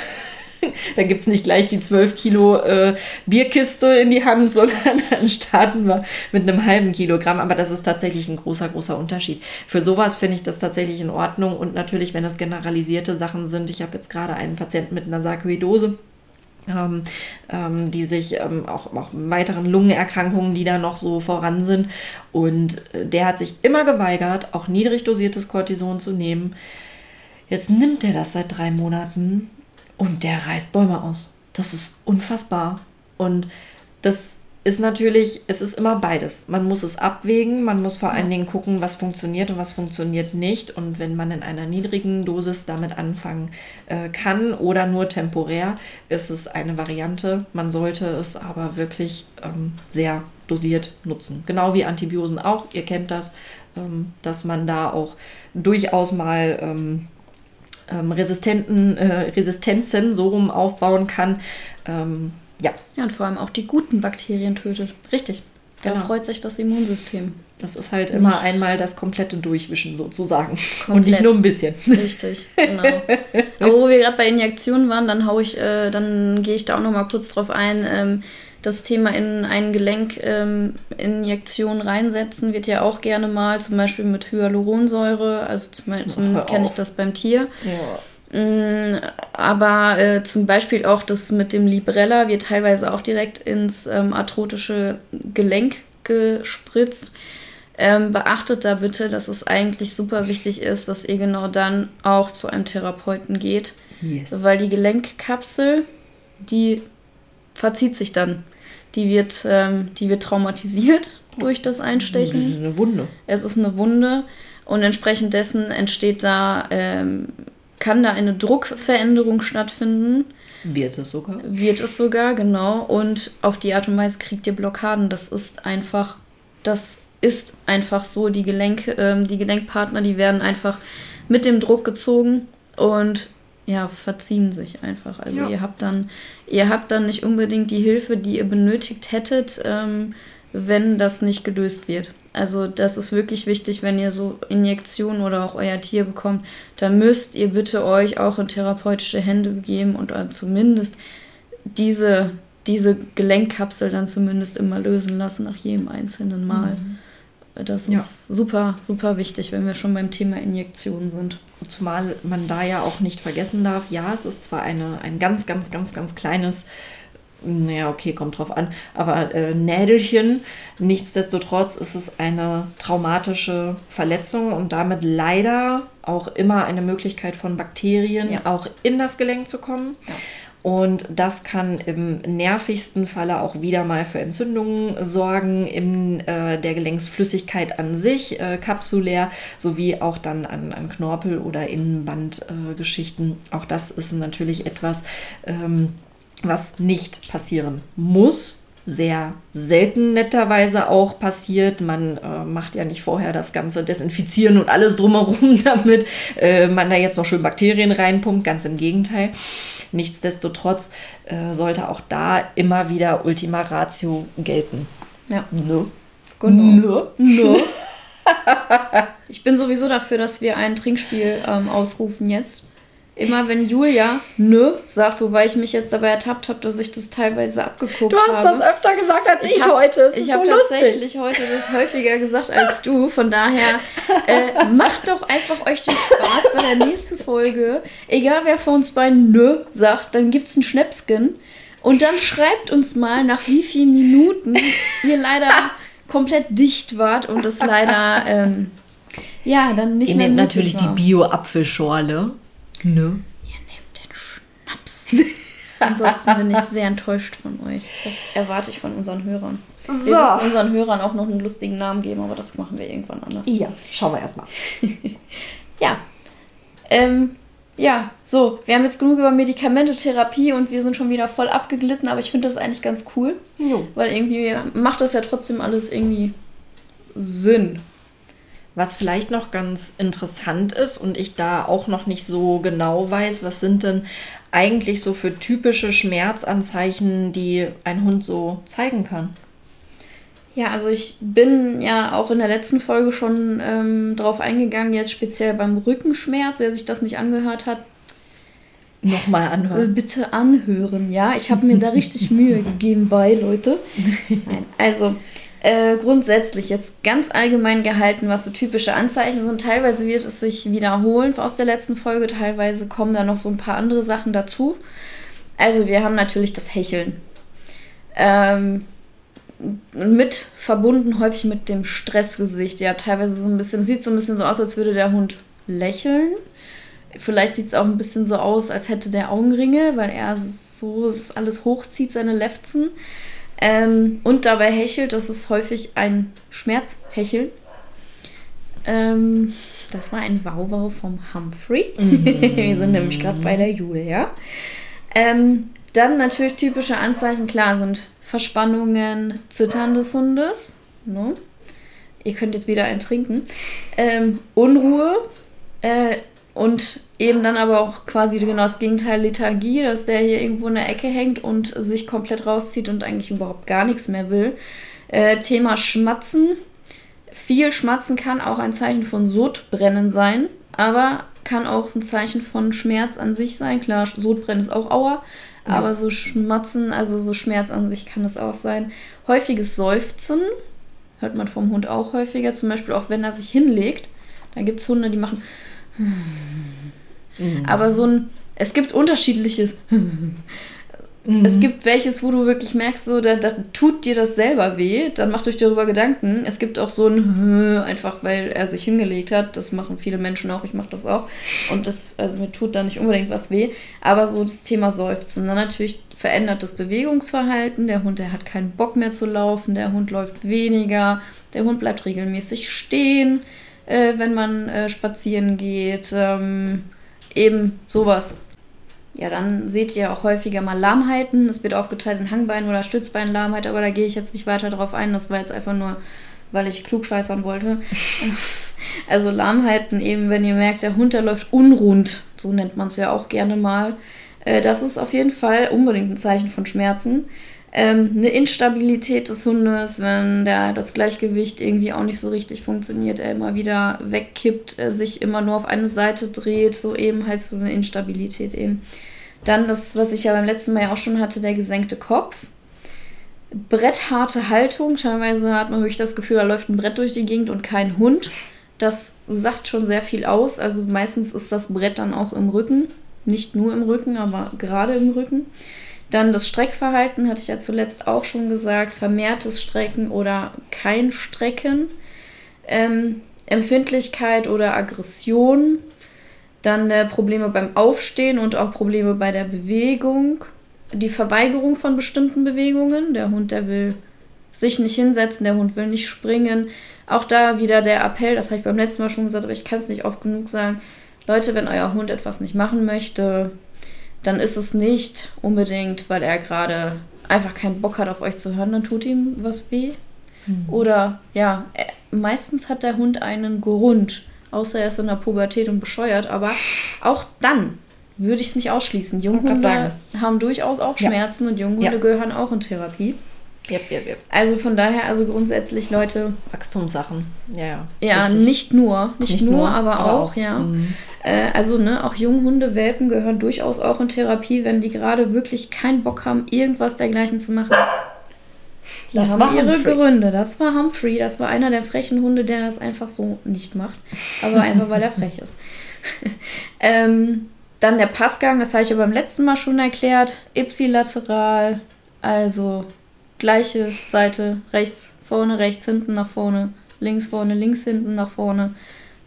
da gibt es nicht gleich die 12 Kilo äh, Bierkiste in die Hand, sondern dann starten wir mit einem halben Kilogramm. Aber das ist tatsächlich ein großer, großer Unterschied. Für sowas finde ich das tatsächlich in Ordnung. Und natürlich, wenn das generalisierte Sachen sind, ich habe jetzt gerade einen Patienten mit einer Sarkoidose ähm, ähm, die sich ähm, auch, auch weiteren Lungenerkrankungen, die da noch so voran sind. Und äh, der hat sich immer geweigert, auch niedrig dosiertes Cortison zu nehmen. Jetzt nimmt er das seit drei Monaten und der reißt Bäume aus. Das ist unfassbar. Und das ist natürlich, es ist immer beides. Man muss es abwägen, man muss vor allen Dingen gucken, was funktioniert und was funktioniert nicht. Und wenn man in einer niedrigen Dosis damit anfangen äh, kann oder nur temporär, ist es eine Variante. Man sollte es aber wirklich ähm, sehr dosiert nutzen. Genau wie Antibiosen auch. Ihr kennt das, ähm, dass man da auch durchaus mal ähm, ähm resistenten, äh, Resistenzen so rum aufbauen kann. Ähm, ja. Ja, und vor allem auch die guten Bakterien tötet. Richtig. Da genau. freut sich das Immunsystem. Das ist halt immer einmal das komplette Durchwischen sozusagen. Komplett. Und nicht nur ein bisschen. Richtig, genau. Aber wo wir gerade bei Injektionen waren, dann hau ich, äh, dann gehe ich da auch noch mal kurz drauf ein. Ähm, das Thema in ein Gelenk ähm, Injektion reinsetzen wird ja auch gerne mal, zum Beispiel mit Hyaluronsäure. Also zum, zumindest kenne ich das beim Tier. Ja. Mm, aber äh, zum Beispiel auch das mit dem Librella wird teilweise auch direkt ins ähm, arthrotische Gelenk gespritzt. Ähm, beachtet da bitte, dass es eigentlich super wichtig ist, dass ihr genau dann auch zu einem Therapeuten geht. Yes. Weil die Gelenkkapsel, die verzieht sich dann. Die wird, ähm, die wird traumatisiert durch das Einstechen. Das ist eine Wunde. Es ist eine Wunde und entsprechend dessen entsteht da ähm, kann da eine Druckveränderung stattfinden. Wird es sogar? Wird es sogar, genau. Und auf die Art und Weise kriegt ihr Blockaden. Das ist einfach, das ist einfach so. Die Gelenk, ähm, die Gelenkpartner, die werden einfach mit dem Druck gezogen und ja, verziehen sich einfach. Also ja. ihr habt dann, ihr habt dann nicht unbedingt die Hilfe, die ihr benötigt hättet, ähm, wenn das nicht gelöst wird. Also das ist wirklich wichtig, wenn ihr so Injektionen oder auch euer Tier bekommt, dann müsst ihr bitte euch auch in therapeutische Hände begeben und zumindest diese, diese Gelenkkapsel dann zumindest immer lösen lassen nach jedem einzelnen Mal. Mhm. Das ja. ist super, super wichtig, wenn wir schon beim Thema Injektionen sind. Zumal man da ja auch nicht vergessen darf, ja, es ist zwar eine, ein ganz, ganz, ganz, ganz kleines, naja, okay, kommt drauf an, aber äh, Nädelchen, nichtsdestotrotz ist es eine traumatische Verletzung und damit leider auch immer eine Möglichkeit von Bakterien ja. auch in das Gelenk zu kommen. Ja. Und das kann im nervigsten Falle auch wieder mal für Entzündungen sorgen in äh, der Gelenksflüssigkeit an sich, äh, kapsulär, sowie auch dann an, an Knorpel- oder Innenbandgeschichten. Äh, auch das ist natürlich etwas, ähm, was nicht passieren muss, sehr selten netterweise auch passiert. Man äh, macht ja nicht vorher das ganze Desinfizieren und alles drumherum, damit äh, man da jetzt noch schön Bakterien reinpumpt. Ganz im Gegenteil. Nichtsdestotrotz äh, sollte auch da immer wieder Ultima Ratio gelten. Ja. No. Genau. No. No. ich bin sowieso dafür, dass wir ein Trinkspiel ähm, ausrufen jetzt immer wenn Julia nö sagt, wobei ich mich jetzt dabei ertappt habe, dass ich das teilweise abgeguckt habe. Du hast habe. das öfter gesagt als ich, ich hab, heute. ich habe so tatsächlich heute das häufiger gesagt als du. Von daher äh, macht doch einfach euch den Spaß bei der nächsten Folge. Egal wer von uns beiden nö sagt, dann gibt es einen Schnäpskin. Und dann schreibt uns mal, nach wie vielen Minuten ihr leider komplett dicht wart und es leider ähm, ja dann nicht ihr mehr. Nehmt natürlich war. die Bio-Apfelschorle. Nö. Ihr nehmt den Schnaps. Ansonsten bin ich sehr enttäuscht von euch. Das erwarte ich von unseren Hörern. So. Wir müssen unseren Hörern auch noch einen lustigen Namen geben, aber das machen wir irgendwann anders. Ja, schauen wir erstmal. ja. Ähm, ja, so, wir haben jetzt genug über Medikamentetherapie und wir sind schon wieder voll abgeglitten, aber ich finde das eigentlich ganz cool. Jo. Weil irgendwie macht das ja trotzdem alles irgendwie Sinn. Was vielleicht noch ganz interessant ist und ich da auch noch nicht so genau weiß, was sind denn eigentlich so für typische Schmerzanzeichen, die ein Hund so zeigen kann? Ja, also ich bin ja auch in der letzten Folge schon ähm, drauf eingegangen, jetzt speziell beim Rückenschmerz, wer sich das nicht angehört hat. Nochmal anhören. Äh, bitte anhören, ja. Ich habe mir da richtig Mühe gegeben bei, Leute. Nein, also äh, grundsätzlich jetzt ganz allgemein gehalten, was so typische Anzeichen sind. Teilweise wird es sich wiederholen aus der letzten Folge, teilweise kommen da noch so ein paar andere Sachen dazu. Also wir haben natürlich das Hecheln. Ähm, mit verbunden häufig mit dem Stressgesicht. Ja, teilweise so ein bisschen, sieht so ein bisschen so aus, als würde der Hund lächeln. Vielleicht sieht es auch ein bisschen so aus, als hätte der Augenringe, weil er so alles hochzieht, seine Lefzen. Ähm, und dabei hechelt, das ist häufig ein Schmerzhecheln. Ähm, das war ein Wauwau vom Humphrey. Mhm. Wir sind nämlich gerade bei der Julia. Ähm, dann natürlich typische Anzeichen, klar, sind Verspannungen, Zittern des Hundes. Ne? Ihr könnt jetzt wieder ein trinken. Ähm, Unruhe äh, und Eben dann aber auch quasi genau das Gegenteil Lethargie, dass der hier irgendwo in der Ecke hängt und sich komplett rauszieht und eigentlich überhaupt gar nichts mehr will. Äh, Thema Schmatzen. Viel Schmatzen kann auch ein Zeichen von Sodbrennen sein, aber kann auch ein Zeichen von Schmerz an sich sein. Klar, Sodbrennen ist auch Auer, ja. aber so Schmatzen, also so Schmerz an sich kann es auch sein. Häufiges Seufzen hört man vom Hund auch häufiger, zum Beispiel auch wenn er sich hinlegt. Da gibt es Hunde, die machen Mhm. Aber so ein, es gibt unterschiedliches. Mhm. Es gibt welches, wo du wirklich merkst, so, da, da, tut dir das selber weh, dann macht euch darüber Gedanken. Es gibt auch so ein, einfach weil er sich hingelegt hat, das machen viele Menschen auch, ich mache das auch. Und das, also mir tut da nicht unbedingt was weh. Aber so das Thema Seufzen. Dann natürlich verändert das Bewegungsverhalten. Der Hund, der hat keinen Bock mehr zu laufen, der Hund läuft weniger, der Hund bleibt regelmäßig stehen, äh, wenn man äh, spazieren geht. Ähm, Eben sowas. Ja, dann seht ihr auch häufiger mal Lahmheiten. Es wird aufgeteilt in Hangbein- oder Stützbeinlahmheit, aber da gehe ich jetzt nicht weiter drauf ein. Das war jetzt einfach nur, weil ich klugscheißern wollte. also Lahmheiten eben, wenn ihr merkt, der Hund, der läuft unrund. So nennt man es ja auch gerne mal. Äh, das ist auf jeden Fall unbedingt ein Zeichen von Schmerzen ähm, eine Instabilität des Hundes, wenn der, das Gleichgewicht irgendwie auch nicht so richtig funktioniert, er immer wieder wegkippt, sich immer nur auf eine Seite dreht, so eben halt so eine Instabilität eben. Dann das, was ich ja beim letzten Mal ja auch schon hatte, der gesenkte Kopf. Brettharte Haltung. Teilweise hat man wirklich das Gefühl, da läuft ein Brett durch die Gegend und kein Hund. Das sagt schon sehr viel aus. Also meistens ist das Brett dann auch im Rücken. Nicht nur im Rücken, aber gerade im Rücken. Dann das Streckverhalten, hatte ich ja zuletzt auch schon gesagt. Vermehrtes Strecken oder kein Strecken. Ähm, Empfindlichkeit oder Aggression. Dann äh, Probleme beim Aufstehen und auch Probleme bei der Bewegung. Die Verweigerung von bestimmten Bewegungen. Der Hund, der will sich nicht hinsetzen, der Hund will nicht springen. Auch da wieder der Appell, das habe ich beim letzten Mal schon gesagt, aber ich kann es nicht oft genug sagen. Leute, wenn euer Hund etwas nicht machen möchte, dann ist es nicht unbedingt, weil er gerade einfach keinen Bock hat, auf euch zu hören, dann tut ihm was weh. Mhm. Oder ja, meistens hat der Hund einen Grund, außer er ist in der Pubertät und bescheuert, aber auch dann würde ich es nicht ausschließen. Junghunde haben durchaus auch Schmerzen ja. und Junghunde ja. gehören auch in Therapie. Yep, yep, yep. Also von daher, also grundsätzlich Leute. Wachstumssachen, ja, ja. Ja, richtig. nicht nur, nicht, nicht nur, nur, aber, aber auch, auch, ja. Mhm. Äh, also, ne, auch Junghunde, Welpen gehören durchaus auch in Therapie, wenn die gerade wirklich keinen Bock haben, irgendwas dergleichen zu machen. Die das haben ihre Humphrey. Gründe. Das war Humphrey, das war einer der frechen Hunde, der das einfach so nicht macht. Aber einfach, weil er frech ist. ähm, dann der Passgang, das habe ich ja beim letzten Mal schon erklärt. Ipsilateral, also gleiche Seite, rechts, vorne, rechts, hinten, nach vorne, links, vorne, links, hinten, nach vorne,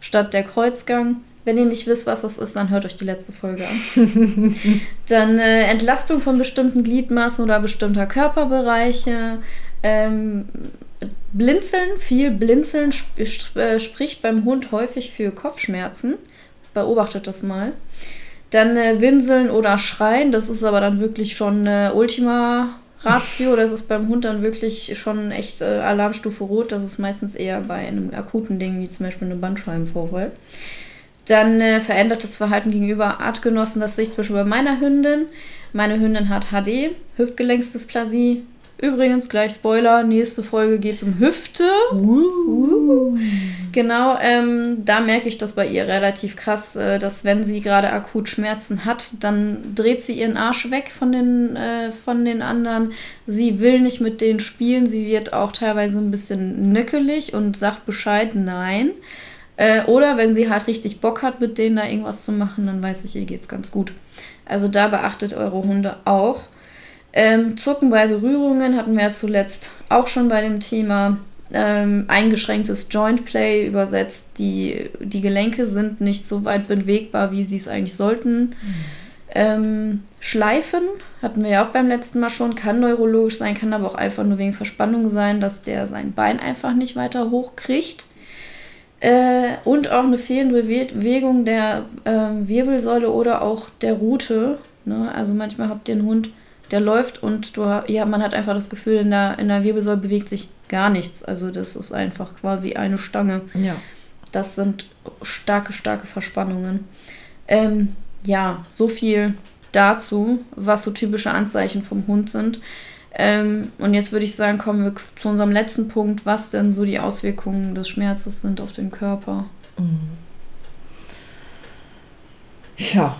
statt der Kreuzgang. Wenn ihr nicht wisst, was das ist, dann hört euch die letzte Folge an. dann äh, Entlastung von bestimmten Gliedmaßen oder bestimmter Körperbereiche. Ähm, Blinzeln, viel Blinzeln sp sp äh, spricht beim Hund häufig für Kopfschmerzen. Beobachtet das mal. Dann äh, Winseln oder Schreien, das ist aber dann wirklich schon äh, Ultima Ratio, das ist beim Hund dann wirklich schon echt äh, Alarmstufe rot. Das ist meistens eher bei einem akuten Ding, wie zum Beispiel einem Bandscheibenvorfall. Dann äh, verändertes Verhalten gegenüber Artgenossen, das sehe ich zum Beispiel bei meiner Hündin. Meine Hündin hat HD, Hüftgelenksdysplasie, Übrigens, gleich Spoiler, nächste Folge geht es um Hüfte. Uh. Genau, ähm, da merke ich das bei ihr relativ krass, äh, dass wenn sie gerade akut Schmerzen hat, dann dreht sie ihren Arsch weg von den, äh, von den anderen. Sie will nicht mit denen spielen, sie wird auch teilweise ein bisschen nöckelig und sagt Bescheid, nein. Äh, oder wenn sie halt richtig Bock hat, mit denen da irgendwas zu machen, dann weiß ich, ihr geht's ganz gut. Also da beachtet eure Hunde auch. Ähm, Zucken bei Berührungen hatten wir ja zuletzt auch schon bei dem Thema. Ähm, eingeschränktes Joint Play übersetzt, die, die Gelenke sind nicht so weit bewegbar, wie sie es eigentlich sollten. Mhm. Ähm, Schleifen hatten wir ja auch beim letzten Mal schon, kann neurologisch sein, kann aber auch einfach nur wegen Verspannung sein, dass der sein Bein einfach nicht weiter hochkriegt. Äh, und auch eine fehlende Bewegung der äh, Wirbelsäule oder auch der Rute. Ne? Also manchmal habt ihr einen Hund, der läuft und du, ja, man hat einfach das Gefühl, in der, in der Wirbelsäule bewegt sich gar nichts. Also das ist einfach quasi eine Stange. Ja. Das sind starke, starke Verspannungen. Ähm, ja, so viel dazu, was so typische Anzeichen vom Hund sind. Ähm, und jetzt würde ich sagen, kommen wir zu unserem letzten Punkt, was denn so die Auswirkungen des Schmerzes sind auf den Körper. Mhm. Ja,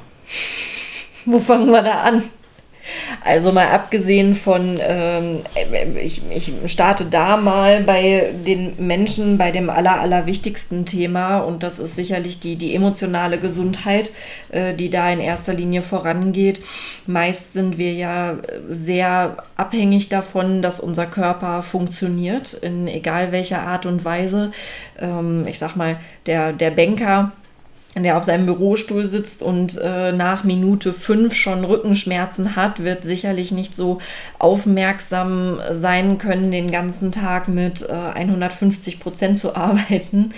wo fangen wir da an? Also mal abgesehen von, ähm, ich, ich starte da mal bei den Menschen bei dem aller, allerwichtigsten Thema und das ist sicherlich die, die emotionale Gesundheit, äh, die da in erster Linie vorangeht. Meist sind wir ja sehr abhängig davon, dass unser Körper funktioniert, in egal welcher Art und Weise. Ähm, ich sag mal, der, der Banker, der auf seinem Bürostuhl sitzt und äh, nach Minute fünf schon Rückenschmerzen hat, wird sicherlich nicht so aufmerksam sein können, den ganzen Tag mit äh, 150 Prozent zu arbeiten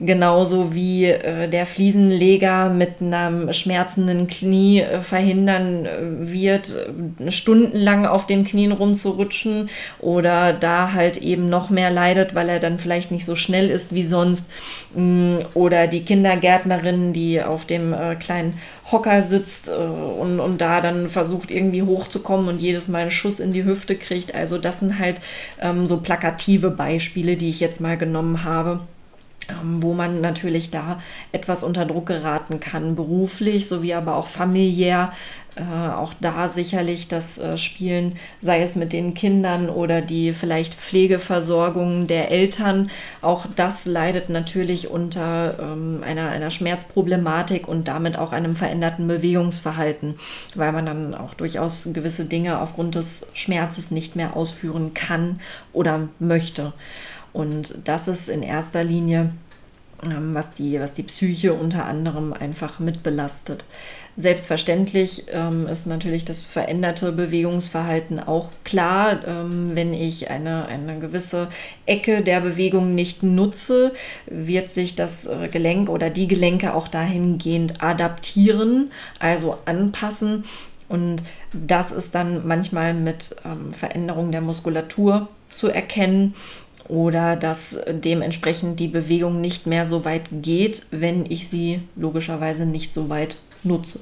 genauso wie äh, der Fliesenleger mit einem schmerzenden Knie äh, verhindern äh, wird, äh, stundenlang auf den Knien rumzurutschen oder da halt eben noch mehr leidet, weil er dann vielleicht nicht so schnell ist wie sonst mm, oder die Kindergärtnerin, die auf dem äh, kleinen Hocker sitzt äh, und, und da dann versucht irgendwie hochzukommen und jedes Mal einen Schuss in die Hüfte kriegt. Also das sind halt ähm, so plakative Beispiele, die ich jetzt mal genommen habe wo man natürlich da etwas unter Druck geraten kann, beruflich sowie aber auch familiär. Äh, auch da sicherlich das äh, Spielen, sei es mit den Kindern oder die vielleicht Pflegeversorgung der Eltern, auch das leidet natürlich unter ähm, einer, einer Schmerzproblematik und damit auch einem veränderten Bewegungsverhalten, weil man dann auch durchaus gewisse Dinge aufgrund des Schmerzes nicht mehr ausführen kann oder möchte. Und das ist in erster Linie, ähm, was, die, was die Psyche unter anderem einfach mitbelastet. Selbstverständlich ähm, ist natürlich das veränderte Bewegungsverhalten auch klar. Ähm, wenn ich eine, eine gewisse Ecke der Bewegung nicht nutze, wird sich das äh, Gelenk oder die Gelenke auch dahingehend adaptieren, also anpassen. Und das ist dann manchmal mit ähm, Veränderung der Muskulatur zu erkennen oder dass dementsprechend die Bewegung nicht mehr so weit geht, wenn ich sie logischerweise nicht so weit nutze.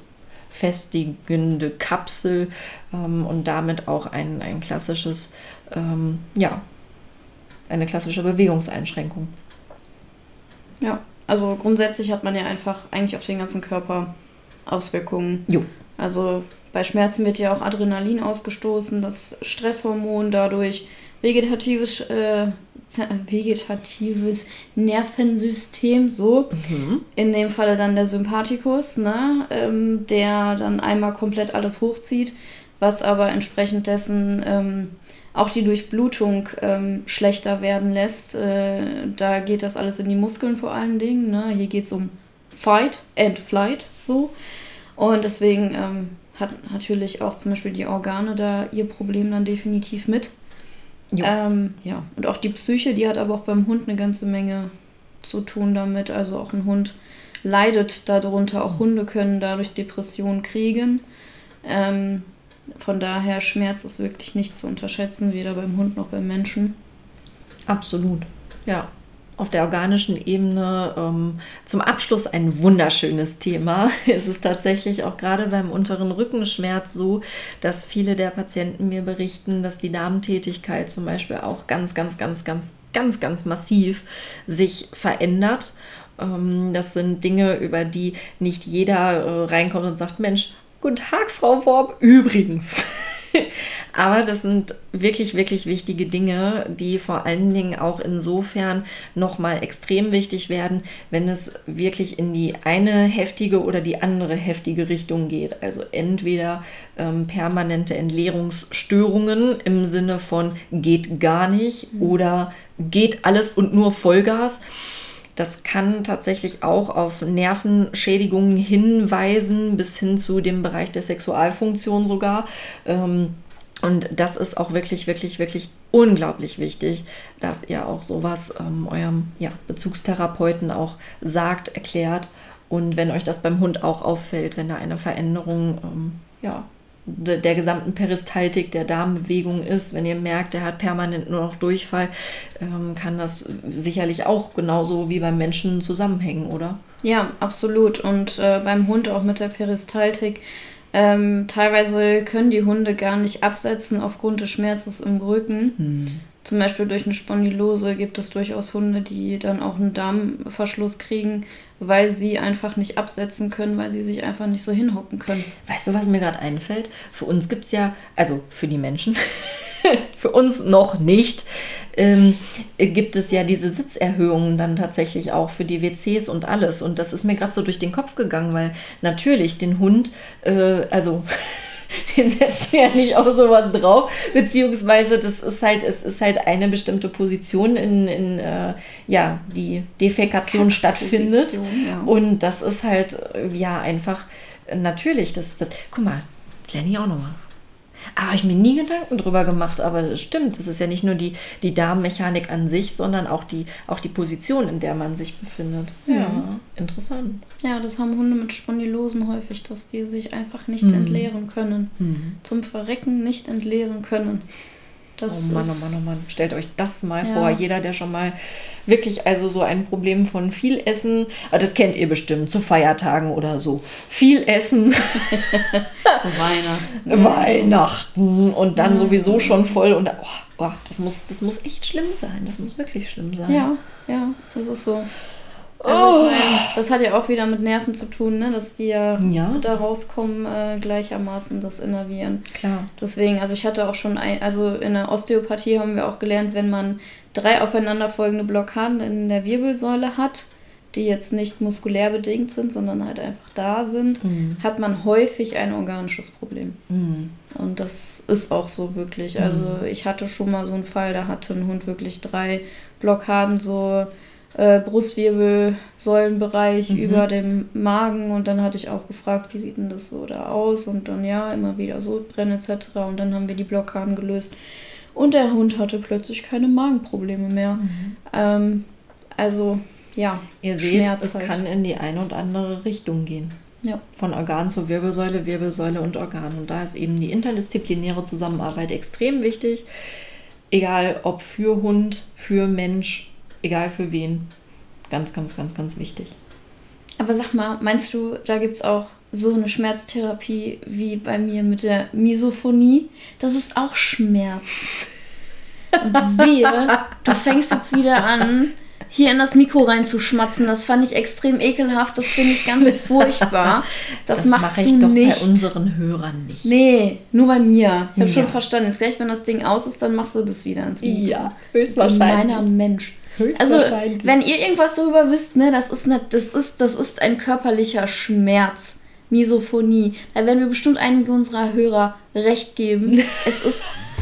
Festigende Kapsel ähm, und damit auch ein, ein klassisches, ähm, ja, eine klassische Bewegungseinschränkung. Ja, also grundsätzlich hat man ja einfach eigentlich auf den ganzen Körper Auswirkungen. Jo. Also bei Schmerzen wird ja auch Adrenalin ausgestoßen, das Stresshormon dadurch vegetatives, äh, vegetatives Nervensystem, so. Mhm. In dem Falle dann der Sympathikus, ne, ähm, der dann einmal komplett alles hochzieht, was aber entsprechend dessen ähm, auch die Durchblutung ähm, schlechter werden lässt. Äh, da geht das alles in die Muskeln vor allen Dingen. Ne? Hier geht es um Fight and Flight, so. Und deswegen ähm, hat natürlich auch zum Beispiel die Organe da ihr Problem dann definitiv mit. Ähm, ja, und auch die Psyche, die hat aber auch beim Hund eine ganze Menge zu tun damit. Also auch ein Hund leidet darunter. Auch Hunde können dadurch Depressionen kriegen. Ähm, von daher Schmerz ist wirklich nicht zu unterschätzen, weder beim Hund noch beim Menschen. Absolut, ja auf der organischen Ebene ähm, zum Abschluss ein wunderschönes Thema. Es ist tatsächlich auch gerade beim unteren Rückenschmerz so, dass viele der Patienten mir berichten, dass die Darmtätigkeit zum Beispiel auch ganz, ganz, ganz, ganz, ganz, ganz massiv sich verändert. Ähm, das sind Dinge, über die nicht jeder äh, reinkommt und sagt, Mensch, guten Tag, Frau Worb, übrigens. Aber das sind wirklich, wirklich wichtige Dinge, die vor allen Dingen auch insofern nochmal extrem wichtig werden, wenn es wirklich in die eine heftige oder die andere heftige Richtung geht. Also entweder ähm, permanente Entleerungsstörungen im Sinne von geht gar nicht mhm. oder geht alles und nur Vollgas. Das kann tatsächlich auch auf Nervenschädigungen hinweisen, bis hin zu dem Bereich der Sexualfunktion sogar. Ähm, und das ist auch wirklich, wirklich, wirklich unglaublich wichtig, dass ihr auch sowas ähm, eurem ja, Bezugstherapeuten auch sagt, erklärt. Und wenn euch das beim Hund auch auffällt, wenn da eine Veränderung ähm, ja, der gesamten Peristaltik der Darmbewegung ist. Wenn ihr merkt, er hat permanent nur noch Durchfall, ähm, kann das sicherlich auch genauso wie beim Menschen zusammenhängen, oder? Ja, absolut. Und äh, beim Hund auch mit der Peristaltik. Ähm, teilweise können die Hunde gar nicht absetzen aufgrund des Schmerzes im Rücken. Hm. Zum Beispiel durch eine Spondylose gibt es durchaus Hunde, die dann auch einen Darmverschluss kriegen, weil sie einfach nicht absetzen können, weil sie sich einfach nicht so hinhocken können. Weißt du, was mir gerade einfällt? Für uns gibt es ja, also für die Menschen, für uns noch nicht, ähm, gibt es ja diese Sitzerhöhungen dann tatsächlich auch für die WCs und alles. Und das ist mir gerade so durch den Kopf gegangen, weil natürlich den Hund, äh, also den setzt du ja nicht auf sowas drauf, beziehungsweise das ist halt, es ist halt eine bestimmte Position, in, in äh, ja, die Defekation stattfindet. Ja. Und das ist halt, ja, einfach natürlich, das, das, guck mal, jetzt lerne ich auch noch was. Aber ich mir nie Gedanken drüber gemacht. Aber das stimmt, es ist ja nicht nur die, die Darmmechanik an sich, sondern auch die, auch die Position, in der man sich befindet. Ja, ja interessant. Ja, das haben Hunde mit Spondylosen häufig, dass die sich einfach nicht mhm. entleeren können. Mhm. Zum Verrecken nicht entleeren können. Das oh Mann, oh Mann, oh Mann. Stellt euch das mal ja. vor. Jeder, der schon mal wirklich also so ein Problem von viel Essen, ah, das kennt ihr bestimmt, zu Feiertagen oder so. Viel Essen. Weihnachten. Weihnachten. Und dann ja. sowieso schon voll. Und oh, oh, das, muss, das muss echt schlimm sein. Das muss wirklich schlimm sein. Ja, ja, das ist so. Also oh. ich meine, das hat ja auch wieder mit Nerven zu tun, ne? dass die ja, ja. da rauskommen äh, gleichermaßen das Innervieren. Klar. Deswegen, also ich hatte auch schon, ein, also in der Osteopathie haben wir auch gelernt, wenn man drei aufeinanderfolgende Blockaden in der Wirbelsäule hat, die jetzt nicht muskulär bedingt sind, sondern halt einfach da sind, mhm. hat man häufig ein organisches Problem. Mhm. Und das ist auch so wirklich. Mhm. Also ich hatte schon mal so einen Fall, da hatte ein Hund wirklich drei Blockaden, so äh, Brustwirbelsäulenbereich mhm. über dem Magen. Und dann hatte ich auch gefragt, wie sieht denn das so da aus? Und dann ja, immer wieder Sodbrennen etc. Und dann haben wir die Blockaden gelöst. Und der Hund hatte plötzlich keine Magenprobleme mehr. Mhm. Ähm, also ja. Ihr seht, Schmerz es halt. kann in die eine und andere Richtung gehen. Ja. Von Organ zur Wirbelsäule, Wirbelsäule und Organ. Und da ist eben die interdisziplinäre Zusammenarbeit extrem wichtig. Egal ob für Hund, für Mensch, egal für wen. Ganz, ganz, ganz, ganz wichtig. Aber sag mal, meinst du, da gibt es auch so eine Schmerztherapie wie bei mir mit der Misophonie? Das ist auch Schmerz. Und wehe, du fängst jetzt wieder an, hier in das Mikro reinzuschmatzen. Das fand ich extrem ekelhaft. Das finde ich ganz furchtbar. Das, das machst ich du doch nicht. bei unseren Hörern nicht. Nee, nur bei mir. Ich habe ja. schon verstanden. Jetzt gleich, wenn das Ding aus ist, dann machst du das wieder ins Mikro. Ja, höchstwahrscheinlich. Meiner Mensch. Also, wenn ihr irgendwas darüber wisst, ne, das ist nicht, das ist, das ist ein körperlicher Schmerz. Misophonie. Da werden wir bestimmt einige unserer Hörer recht geben. es ist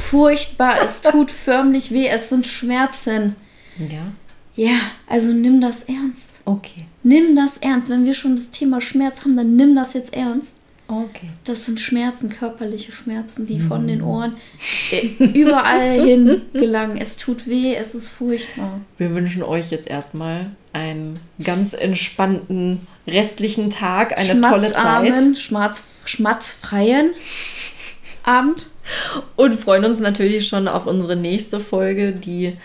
furchtbar, es tut förmlich weh, es sind Schmerzen. Ja. Ja, also nimm das ernst. Okay. Nimm das ernst. Wenn wir schon das Thema Schmerz haben, dann nimm das jetzt ernst. Okay. Das sind Schmerzen, körperliche Schmerzen, die von den mhm. Ohren überall hin gelangen. Es tut weh, es ist furchtbar. Wir wünschen euch jetzt erstmal einen ganz entspannten restlichen Tag, eine tolle Zeit. Schmerz, schmerzfreien Abend. Und freuen uns natürlich schon auf unsere nächste Folge, die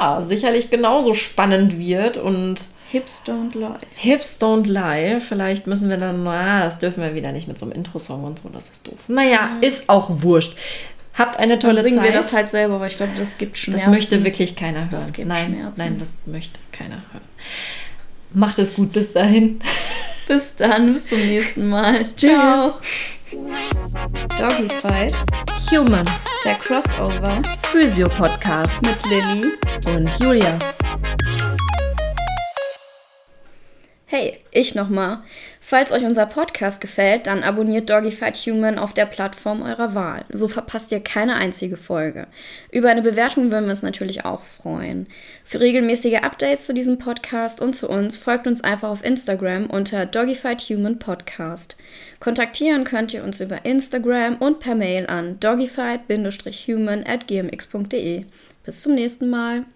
ja, sicherlich genauso spannend wird und Hips don't lie. Hips don't lie. Vielleicht müssen wir dann, na, das dürfen wir wieder nicht mit so einem Intro-Song und so, das ist doof. Naja, ist auch wurscht. Habt eine tolle dann singen Zeit. wir das halt selber, aber ich glaube, das gibt Schmerzen. Das möchte wirklich keiner hören. Das gibt nein, Schmerzen. nein, das möchte keiner hören. Macht es gut, bis dahin. bis dann, bis zum nächsten Mal. Tschüss. Doggy Fight. Human. Der Crossover. Physio-Podcast. Mit Lilly. Und Julia. Hey, ich nochmal. Falls euch unser Podcast gefällt, dann abonniert Doggyfight Human auf der Plattform eurer Wahl. So verpasst ihr keine einzige Folge. Über eine Bewertung würden wir uns natürlich auch freuen. Für regelmäßige Updates zu diesem Podcast und zu uns folgt uns einfach auf Instagram unter Doggyfight Human Podcast. Kontaktieren könnt ihr uns über Instagram und per Mail an doggyfight-human at gmx.de. Bis zum nächsten Mal.